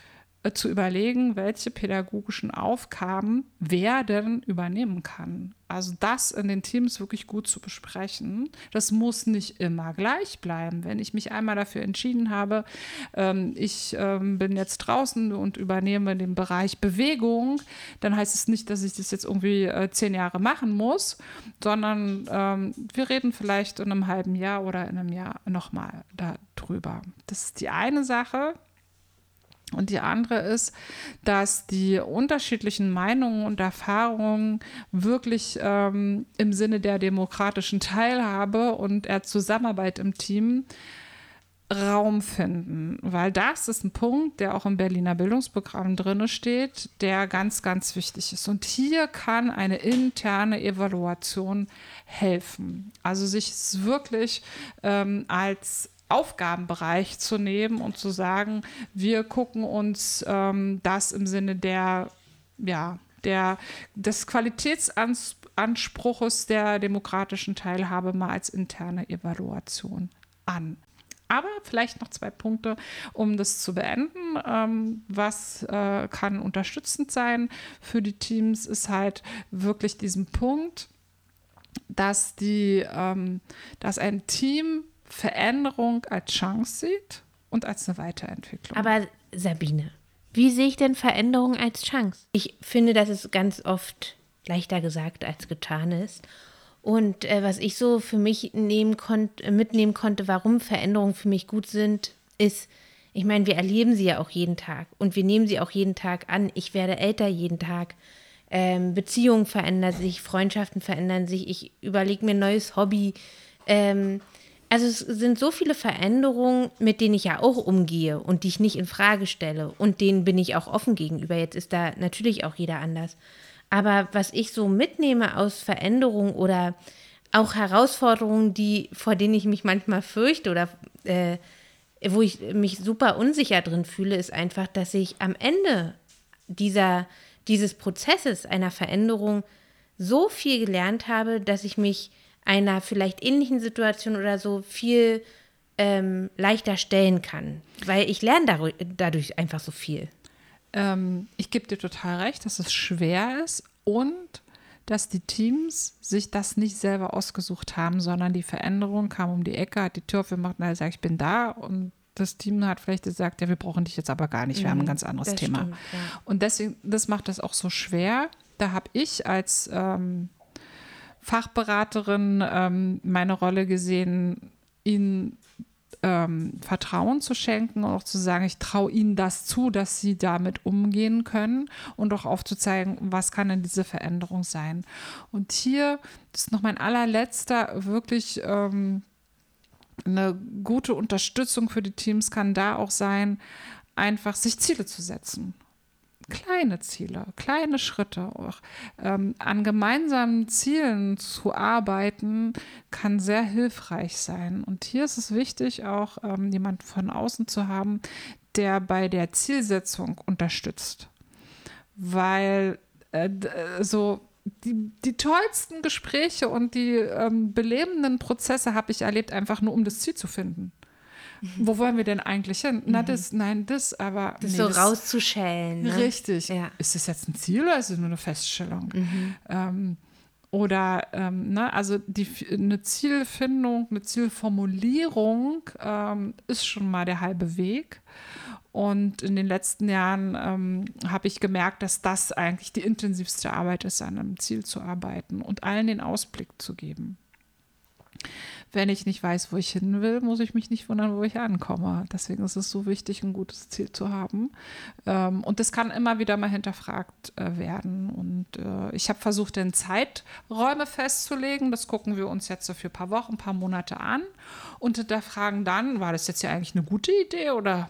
zu überlegen, welche pädagogischen Aufgaben wer denn übernehmen kann. Also das in den Teams wirklich gut zu besprechen. Das muss nicht immer gleich bleiben. Wenn ich mich einmal dafür entschieden habe, ähm, ich ähm, bin jetzt draußen und übernehme den Bereich Bewegung, dann heißt es nicht, dass ich das jetzt irgendwie äh, zehn Jahre machen muss, sondern ähm, wir reden vielleicht in einem halben Jahr oder in einem Jahr nochmal darüber. Das ist die eine Sache. Und die andere ist, dass die unterschiedlichen Meinungen und Erfahrungen wirklich ähm, im Sinne der demokratischen Teilhabe und der Zusammenarbeit im Team Raum finden, weil das ist ein Punkt, der auch im Berliner Bildungsprogramm drin steht, der ganz, ganz wichtig ist. Und hier kann eine interne Evaluation helfen. Also sich wirklich ähm, als Aufgabenbereich zu nehmen und zu sagen, wir gucken uns ähm, das im Sinne der, ja, der, des Qualitätsanspruches der demokratischen Teilhabe mal als interne Evaluation an. Aber vielleicht noch zwei Punkte, um das zu beenden. Ähm, was äh, kann unterstützend sein für die Teams, ist halt wirklich diesen Punkt, dass, die, ähm, dass ein Team Veränderung als Chance sieht und als eine Weiterentwicklung. Aber Sabine, wie sehe ich denn Veränderung als Chance? Ich finde, dass es ganz oft leichter gesagt als getan ist. Und äh, was ich so für mich konnt, mitnehmen konnte, warum Veränderungen für mich gut sind, ist, ich meine, wir erleben sie ja auch jeden Tag und wir nehmen sie auch jeden Tag an. Ich werde älter jeden Tag. Ähm, Beziehungen verändern sich, Freundschaften verändern sich. Ich überlege mir ein neues Hobby. Ähm, also es sind so viele Veränderungen, mit denen ich ja auch umgehe und die ich nicht in Frage stelle und denen bin ich auch offen gegenüber. Jetzt ist da natürlich auch jeder anders. Aber was ich so mitnehme aus Veränderungen oder auch Herausforderungen, die vor denen ich mich manchmal fürchte oder äh, wo ich mich super unsicher drin fühle, ist einfach, dass ich am Ende dieser, dieses Prozesses einer Veränderung so viel gelernt habe, dass ich mich einer vielleicht ähnlichen Situation oder so viel ähm, leichter stellen kann, weil ich lerne dadurch einfach so viel. Ähm, ich gebe dir total recht, dass es schwer ist und dass die Teams sich das nicht selber ausgesucht haben, sondern die Veränderung kam um die Ecke, hat die Tür aufgemacht und hat gesagt, ich bin da und das Team hat vielleicht gesagt, ja, wir brauchen dich jetzt aber gar nicht, wir mhm, haben ein mhm, ganz anderes Thema. Stimmt, ja. Und deswegen, das macht das auch so schwer. Da habe ich als ähm, Fachberaterin ähm, meine Rolle gesehen, ihnen ähm, Vertrauen zu schenken und auch zu sagen, ich traue ihnen das zu, dass sie damit umgehen können und auch aufzuzeigen, was kann denn diese Veränderung sein. Und hier ist noch mein allerletzter wirklich ähm, eine gute Unterstützung für die Teams kann da auch sein, einfach sich Ziele zu setzen kleine Ziele, kleine Schritte. Auch, ähm, an gemeinsamen Zielen zu arbeiten, kann sehr hilfreich sein. Und hier ist es wichtig, auch ähm, jemand von außen zu haben, der bei der Zielsetzung unterstützt. Weil äh, äh so die, die tollsten Gespräche und die ähm, belebenden Prozesse habe ich erlebt, einfach nur um das Ziel zu finden. Wo wollen wir denn eigentlich hin? Na, mhm. das, nein, das, aber. Das nee, so das, rauszuschellen. Ne? Richtig. Ja. Ist das jetzt ein Ziel oder ist es nur eine Feststellung? Mhm. Ähm, oder, ähm, ne, also die, eine Zielfindung, eine Zielformulierung ähm, ist schon mal der halbe Weg. Und in den letzten Jahren ähm, habe ich gemerkt, dass das eigentlich die intensivste Arbeit ist, an einem Ziel zu arbeiten und allen den Ausblick zu geben. Wenn ich nicht weiß, wo ich hin will, muss ich mich nicht wundern, wo ich ankomme. Deswegen ist es so wichtig, ein gutes Ziel zu haben. Ähm, und das kann immer wieder mal hinterfragt äh, werden. Und äh, ich habe versucht, den Zeiträume festzulegen. Das gucken wir uns jetzt so für ein paar Wochen, ein paar Monate an und hinterfragen dann, war das jetzt ja eigentlich eine gute Idee oder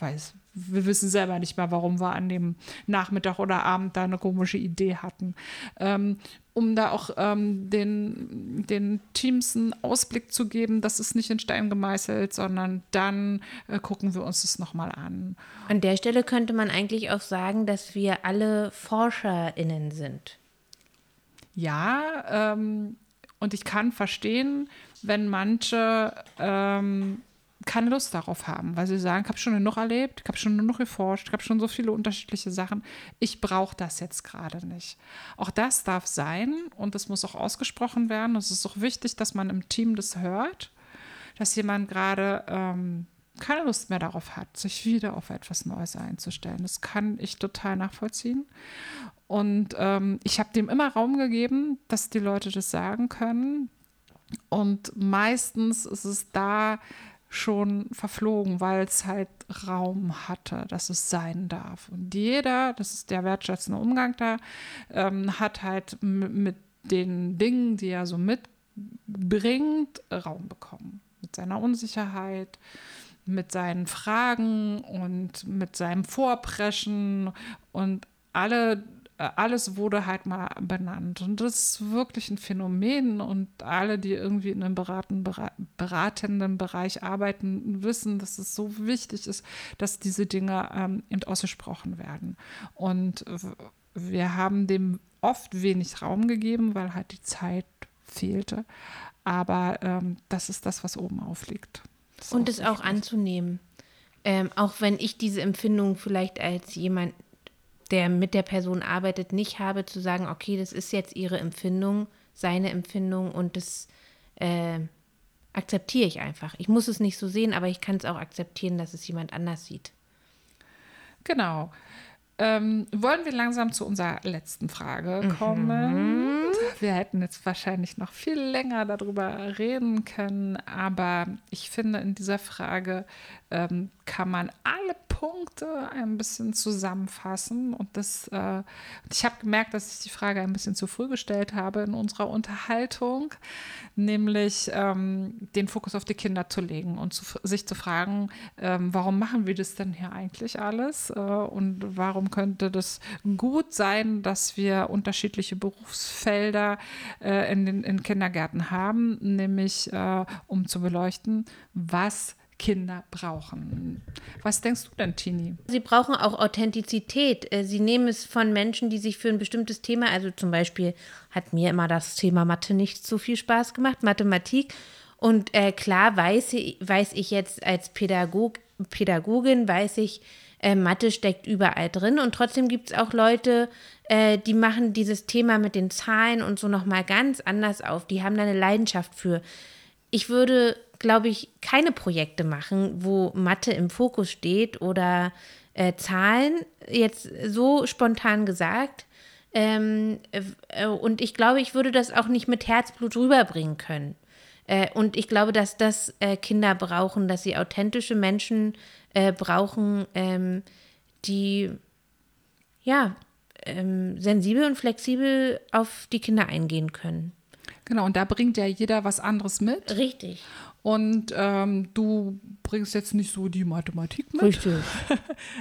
weiß, wir wissen selber nicht mehr, warum wir an dem Nachmittag oder Abend da eine komische Idee hatten. Ähm, um da auch ähm, den, den Teams einen Ausblick zu geben, das ist nicht in Stein gemeißelt, sondern dann äh, gucken wir uns das nochmal an. An der Stelle könnte man eigentlich auch sagen, dass wir alle ForscherInnen sind. Ja, ähm, und ich kann verstehen, wenn manche ähm, keine Lust darauf haben, weil sie sagen, ich habe schon genug erlebt, ich habe schon genug geforscht, ich habe schon so viele unterschiedliche Sachen, ich brauche das jetzt gerade nicht. Auch das darf sein und es muss auch ausgesprochen werden. Es ist auch wichtig, dass man im Team das hört, dass jemand gerade ähm, keine Lust mehr darauf hat, sich wieder auf etwas Neues einzustellen. Das kann ich total nachvollziehen. Und ähm, ich habe dem immer Raum gegeben, dass die Leute das sagen können. Und meistens ist es da schon verflogen, weil es halt Raum hatte, dass es sein darf. Und jeder, das ist der wertschätzende Umgang da, ähm, hat halt mit den Dingen, die er so mitbringt, Raum bekommen. Mit seiner Unsicherheit, mit seinen Fragen und mit seinem Vorpreschen und alle alles wurde halt mal benannt. Und das ist wirklich ein Phänomen. Und alle, die irgendwie in einem beraten, beratenden Bereich arbeiten, wissen, dass es so wichtig ist, dass diese Dinge ähm, eben ausgesprochen werden. Und wir haben dem oft wenig Raum gegeben, weil halt die Zeit fehlte. Aber ähm, das ist das, was oben aufliegt. Und es auch anzunehmen. Ähm, auch wenn ich diese Empfindung vielleicht als jemand der mit der Person arbeitet, nicht habe, zu sagen, okay, das ist jetzt ihre Empfindung, seine Empfindung und das äh, akzeptiere ich einfach. Ich muss es nicht so sehen, aber ich kann es auch akzeptieren, dass es jemand anders sieht. Genau. Ähm, wollen wir langsam zu unserer letzten Frage mhm. kommen? Mhm. Wir hätten jetzt wahrscheinlich noch viel länger darüber reden können, aber ich finde, in dieser Frage ähm, kann man alle Punkte ein bisschen zusammenfassen. Und das, äh, ich habe gemerkt, dass ich die Frage ein bisschen zu früh gestellt habe in unserer Unterhaltung, nämlich ähm, den Fokus auf die Kinder zu legen und zu, sich zu fragen, ähm, warum machen wir das denn hier eigentlich alles? Äh, und warum könnte das gut sein, dass wir unterschiedliche Berufsfelder äh, in den in Kindergärten haben, nämlich äh, um zu beleuchten, was Kinder brauchen. Was denkst du denn, Tini? Sie brauchen auch Authentizität. Äh, sie nehmen es von Menschen, die sich für ein bestimmtes Thema, also zum Beispiel hat mir immer das Thema Mathe nicht so viel Spaß gemacht, Mathematik. Und äh, klar weiß ich, weiß ich jetzt als Pädagog, Pädagogin, weiß ich, äh, Mathe steckt überall drin. Und trotzdem gibt es auch Leute, äh, die machen dieses Thema mit den Zahlen und so nochmal ganz anders auf. Die haben da eine Leidenschaft für. Ich würde glaube ich, keine Projekte machen, wo Mathe im Fokus steht oder äh, Zahlen, jetzt so spontan gesagt. Ähm, äh, und ich glaube, ich würde das auch nicht mit Herzblut rüberbringen können. Äh, und ich glaube, dass das äh, Kinder brauchen, dass sie authentische Menschen äh, brauchen, ähm, die ja ähm, sensibel und flexibel auf die Kinder eingehen können. Genau, und da bringt ja jeder was anderes mit. Richtig. Und ähm, du bringst jetzt nicht so die Mathematik mit. Richtig.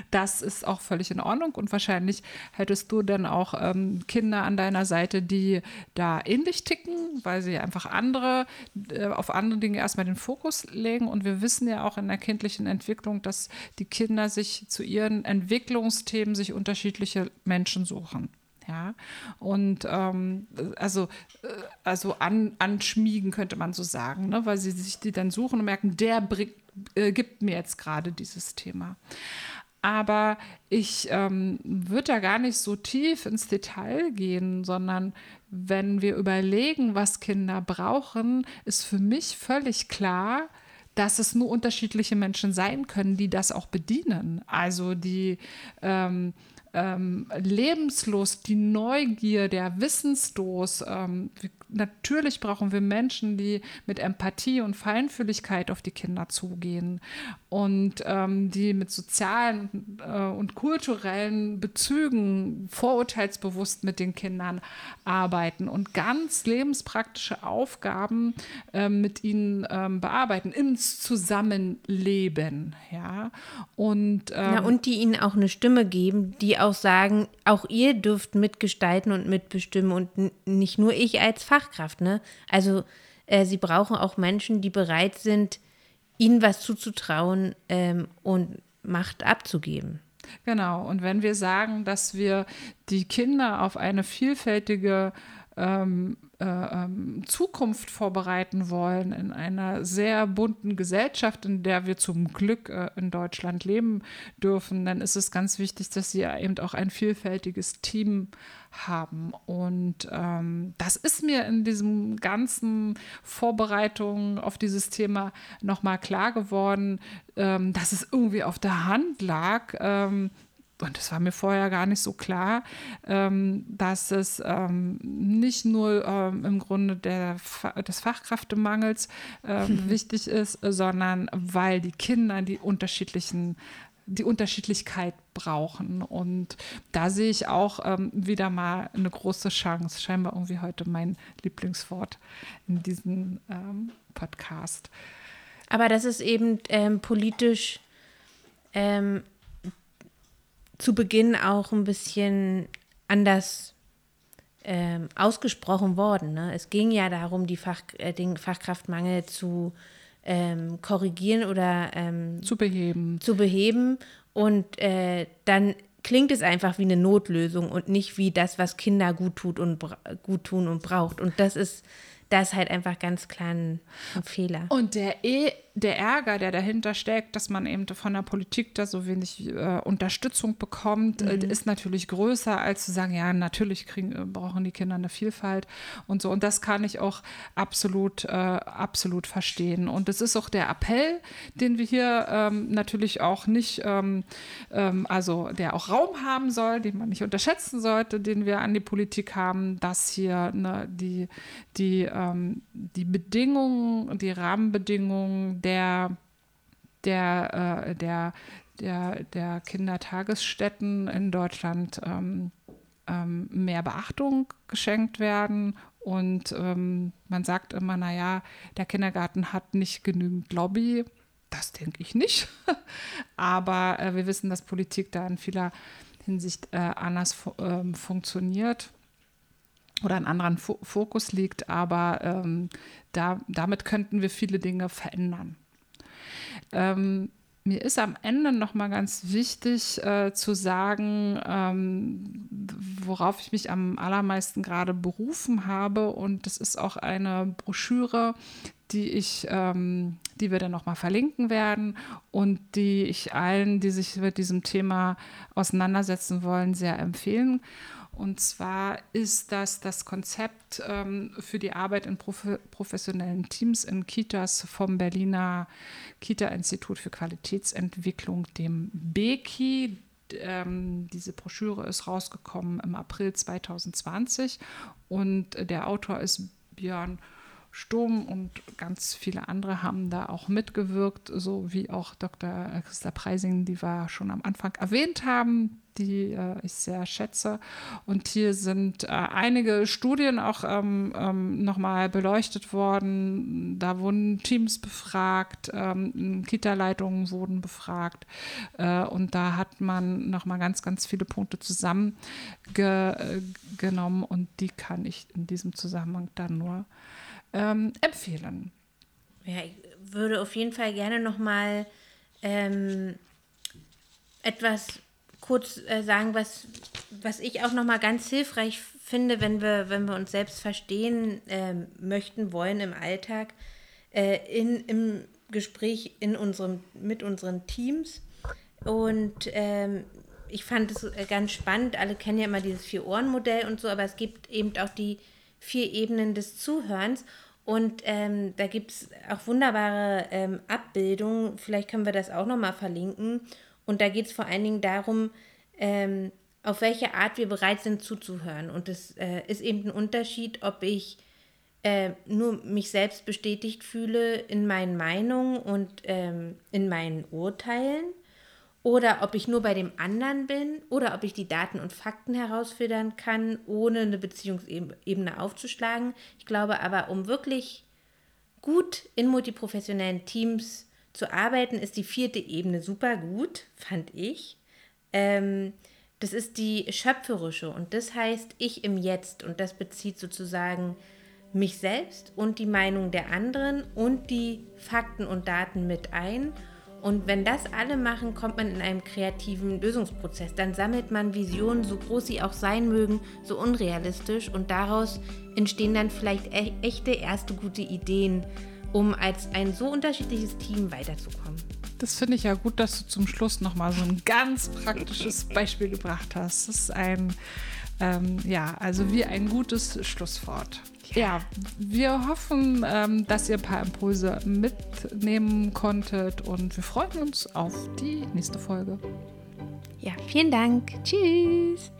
Das ist auch völlig in Ordnung. Und wahrscheinlich hättest du dann auch ähm, Kinder an deiner Seite, die da ähnlich ticken, weil sie einfach andere, äh, auf andere Dinge erstmal den Fokus legen. Und wir wissen ja auch in der kindlichen Entwicklung, dass die Kinder sich zu ihren Entwicklungsthemen sich unterschiedliche Menschen suchen. Ja, und ähm, also, äh, also an, anschmiegen könnte man so sagen, ne? weil sie sich die dann suchen und merken, der bringt, äh, gibt mir jetzt gerade dieses Thema. Aber ich ähm, würde da gar nicht so tief ins Detail gehen, sondern wenn wir überlegen, was Kinder brauchen, ist für mich völlig klar, dass es nur unterschiedliche Menschen sein können, die das auch bedienen. Also die ähm, ähm, Lebenslust, die Neugier, der Wissensdos. Ähm, natürlich brauchen wir Menschen, die mit Empathie und Feinfühligkeit auf die Kinder zugehen und ähm, die mit sozialen äh, und kulturellen Bezügen vorurteilsbewusst mit den Kindern arbeiten und ganz lebenspraktische Aufgaben äh, mit ihnen ähm, bearbeiten, ins Zusammenleben. Ja? Und, ähm, ja, und die ihnen auch eine Stimme geben, die auch sagen, auch ihr dürft mitgestalten und mitbestimmen und nicht nur ich als Fachkraft. Ne? Also äh, sie brauchen auch Menschen, die bereit sind, ihnen was zuzutrauen ähm, und Macht abzugeben. Genau, und wenn wir sagen, dass wir die Kinder auf eine vielfältige ähm, äh, ähm, Zukunft vorbereiten wollen in einer sehr bunten Gesellschaft, in der wir zum Glück äh, in Deutschland leben dürfen, dann ist es ganz wichtig, dass sie eben auch ein vielfältiges Team haben. Und ähm, das ist mir in diesem ganzen Vorbereitung auf dieses Thema nochmal klar geworden, ähm, dass es irgendwie auf der Hand lag, ähm, und das war mir vorher gar nicht so klar, ähm, dass es ähm, nicht nur ähm, im Grunde der, des Fachkräftemangels ähm, wichtig ist, sondern weil die Kinder die unterschiedlichen die Unterschiedlichkeit brauchen. Und da sehe ich auch ähm, wieder mal eine große Chance. Scheinbar irgendwie heute mein Lieblingswort in diesem ähm, Podcast. Aber das ist eben ähm, politisch ähm, zu Beginn auch ein bisschen anders ähm, ausgesprochen worden. Ne? Es ging ja darum, die Fach, äh, den Fachkraftmangel zu ähm, korrigieren oder ähm, zu beheben. Zu beheben. Und äh, dann klingt es einfach wie eine Notlösung und nicht wie das, was Kinder gut tut und gut tun und braucht. Und das ist da ist halt einfach ganz klar ein, ein Fehler. Und der, e der Ärger, der dahinter steckt, dass man eben von der Politik da so wenig äh, Unterstützung bekommt, äh, mhm. ist natürlich größer, als zu sagen, ja, natürlich kriegen, äh, brauchen die Kinder eine Vielfalt und so. Und das kann ich auch absolut, äh, absolut verstehen. Und es ist auch der Appell, den wir hier ähm, natürlich auch nicht, ähm, ähm, also der auch Raum haben soll, den man nicht unterschätzen sollte, den wir an die Politik haben, dass hier ne, die, die ähm, die Bedingungen, die Rahmenbedingungen der, der, äh, der, der, der Kindertagesstätten in Deutschland ähm, ähm, mehr Beachtung geschenkt werden. Und ähm, man sagt immer, naja, der Kindergarten hat nicht genügend Lobby. Das denke ich nicht. Aber äh, wir wissen, dass Politik da in vieler Hinsicht äh, anders fu ähm, funktioniert oder einen anderen Fo Fokus liegt, aber ähm, da, damit könnten wir viele Dinge verändern. Ähm, mir ist am Ende noch mal ganz wichtig äh, zu sagen, ähm, worauf ich mich am allermeisten gerade berufen habe. Und das ist auch eine Broschüre, die ich, ähm, die wir dann noch mal verlinken werden und die ich allen, die sich mit diesem Thema auseinandersetzen wollen, sehr empfehlen. Und zwar ist das das Konzept ähm, für die Arbeit in prof professionellen Teams in Kitas vom Berliner Kita-Institut für Qualitätsentwicklung, dem BEKI. Ähm, diese Broschüre ist rausgekommen im April 2020 und der Autor ist Björn Sturm und ganz viele andere haben da auch mitgewirkt, so wie auch Dr. Christa Preising, die wir schon am Anfang erwähnt haben, die äh, ich sehr schätze. Und hier sind äh, einige Studien auch ähm, ähm, nochmal beleuchtet worden. Da wurden Teams befragt, ähm, Kita-Leitungen wurden befragt. Äh, und da hat man nochmal ganz, ganz viele Punkte zusammengenommen und die kann ich in diesem Zusammenhang dann nur ähm, empfehlen. Ja, ich würde auf jeden Fall gerne nochmal ähm, etwas kurz äh, sagen, was, was ich auch nochmal ganz hilfreich finde, wenn wir, wenn wir uns selbst verstehen äh, möchten, wollen im Alltag, äh, in, im Gespräch in unserem, mit unseren Teams. Und ähm, ich fand es äh, ganz spannend. Alle kennen ja immer dieses Vier-Ohren-Modell und so, aber es gibt eben auch die vier Ebenen des Zuhörens. Und ähm, da gibt es auch wunderbare ähm, Abbildungen. Vielleicht können wir das auch nochmal verlinken. Und da geht es vor allen Dingen darum, ähm, auf welche Art wir bereit sind zuzuhören. Und es äh, ist eben ein Unterschied, ob ich äh, nur mich selbst bestätigt fühle in meinen Meinungen und ähm, in meinen Urteilen oder ob ich nur bei dem anderen bin oder ob ich die Daten und Fakten herausfiltern kann, ohne eine Beziehungsebene aufzuschlagen. Ich glaube aber, um wirklich gut in multiprofessionellen Teams zu arbeiten, ist die vierte Ebene super gut, fand ich. Ähm, das ist die schöpferische und das heißt ich im Jetzt und das bezieht sozusagen mich selbst und die Meinung der anderen und die Fakten und Daten mit ein. Und wenn das alle machen, kommt man in einem kreativen Lösungsprozess. Dann sammelt man Visionen, so groß sie auch sein mögen, so unrealistisch. Und daraus entstehen dann vielleicht e echte erste gute Ideen, um als ein so unterschiedliches Team weiterzukommen. Das finde ich ja gut, dass du zum Schluss nochmal so ein ganz praktisches Beispiel gebracht hast. Das ist ein, ähm, ja, also wie ein gutes Schlusswort. Ja, wir hoffen, ähm, dass ihr ein paar Impulse mitnehmen konntet und wir freuen uns auf die nächste Folge. Ja, vielen Dank. Tschüss.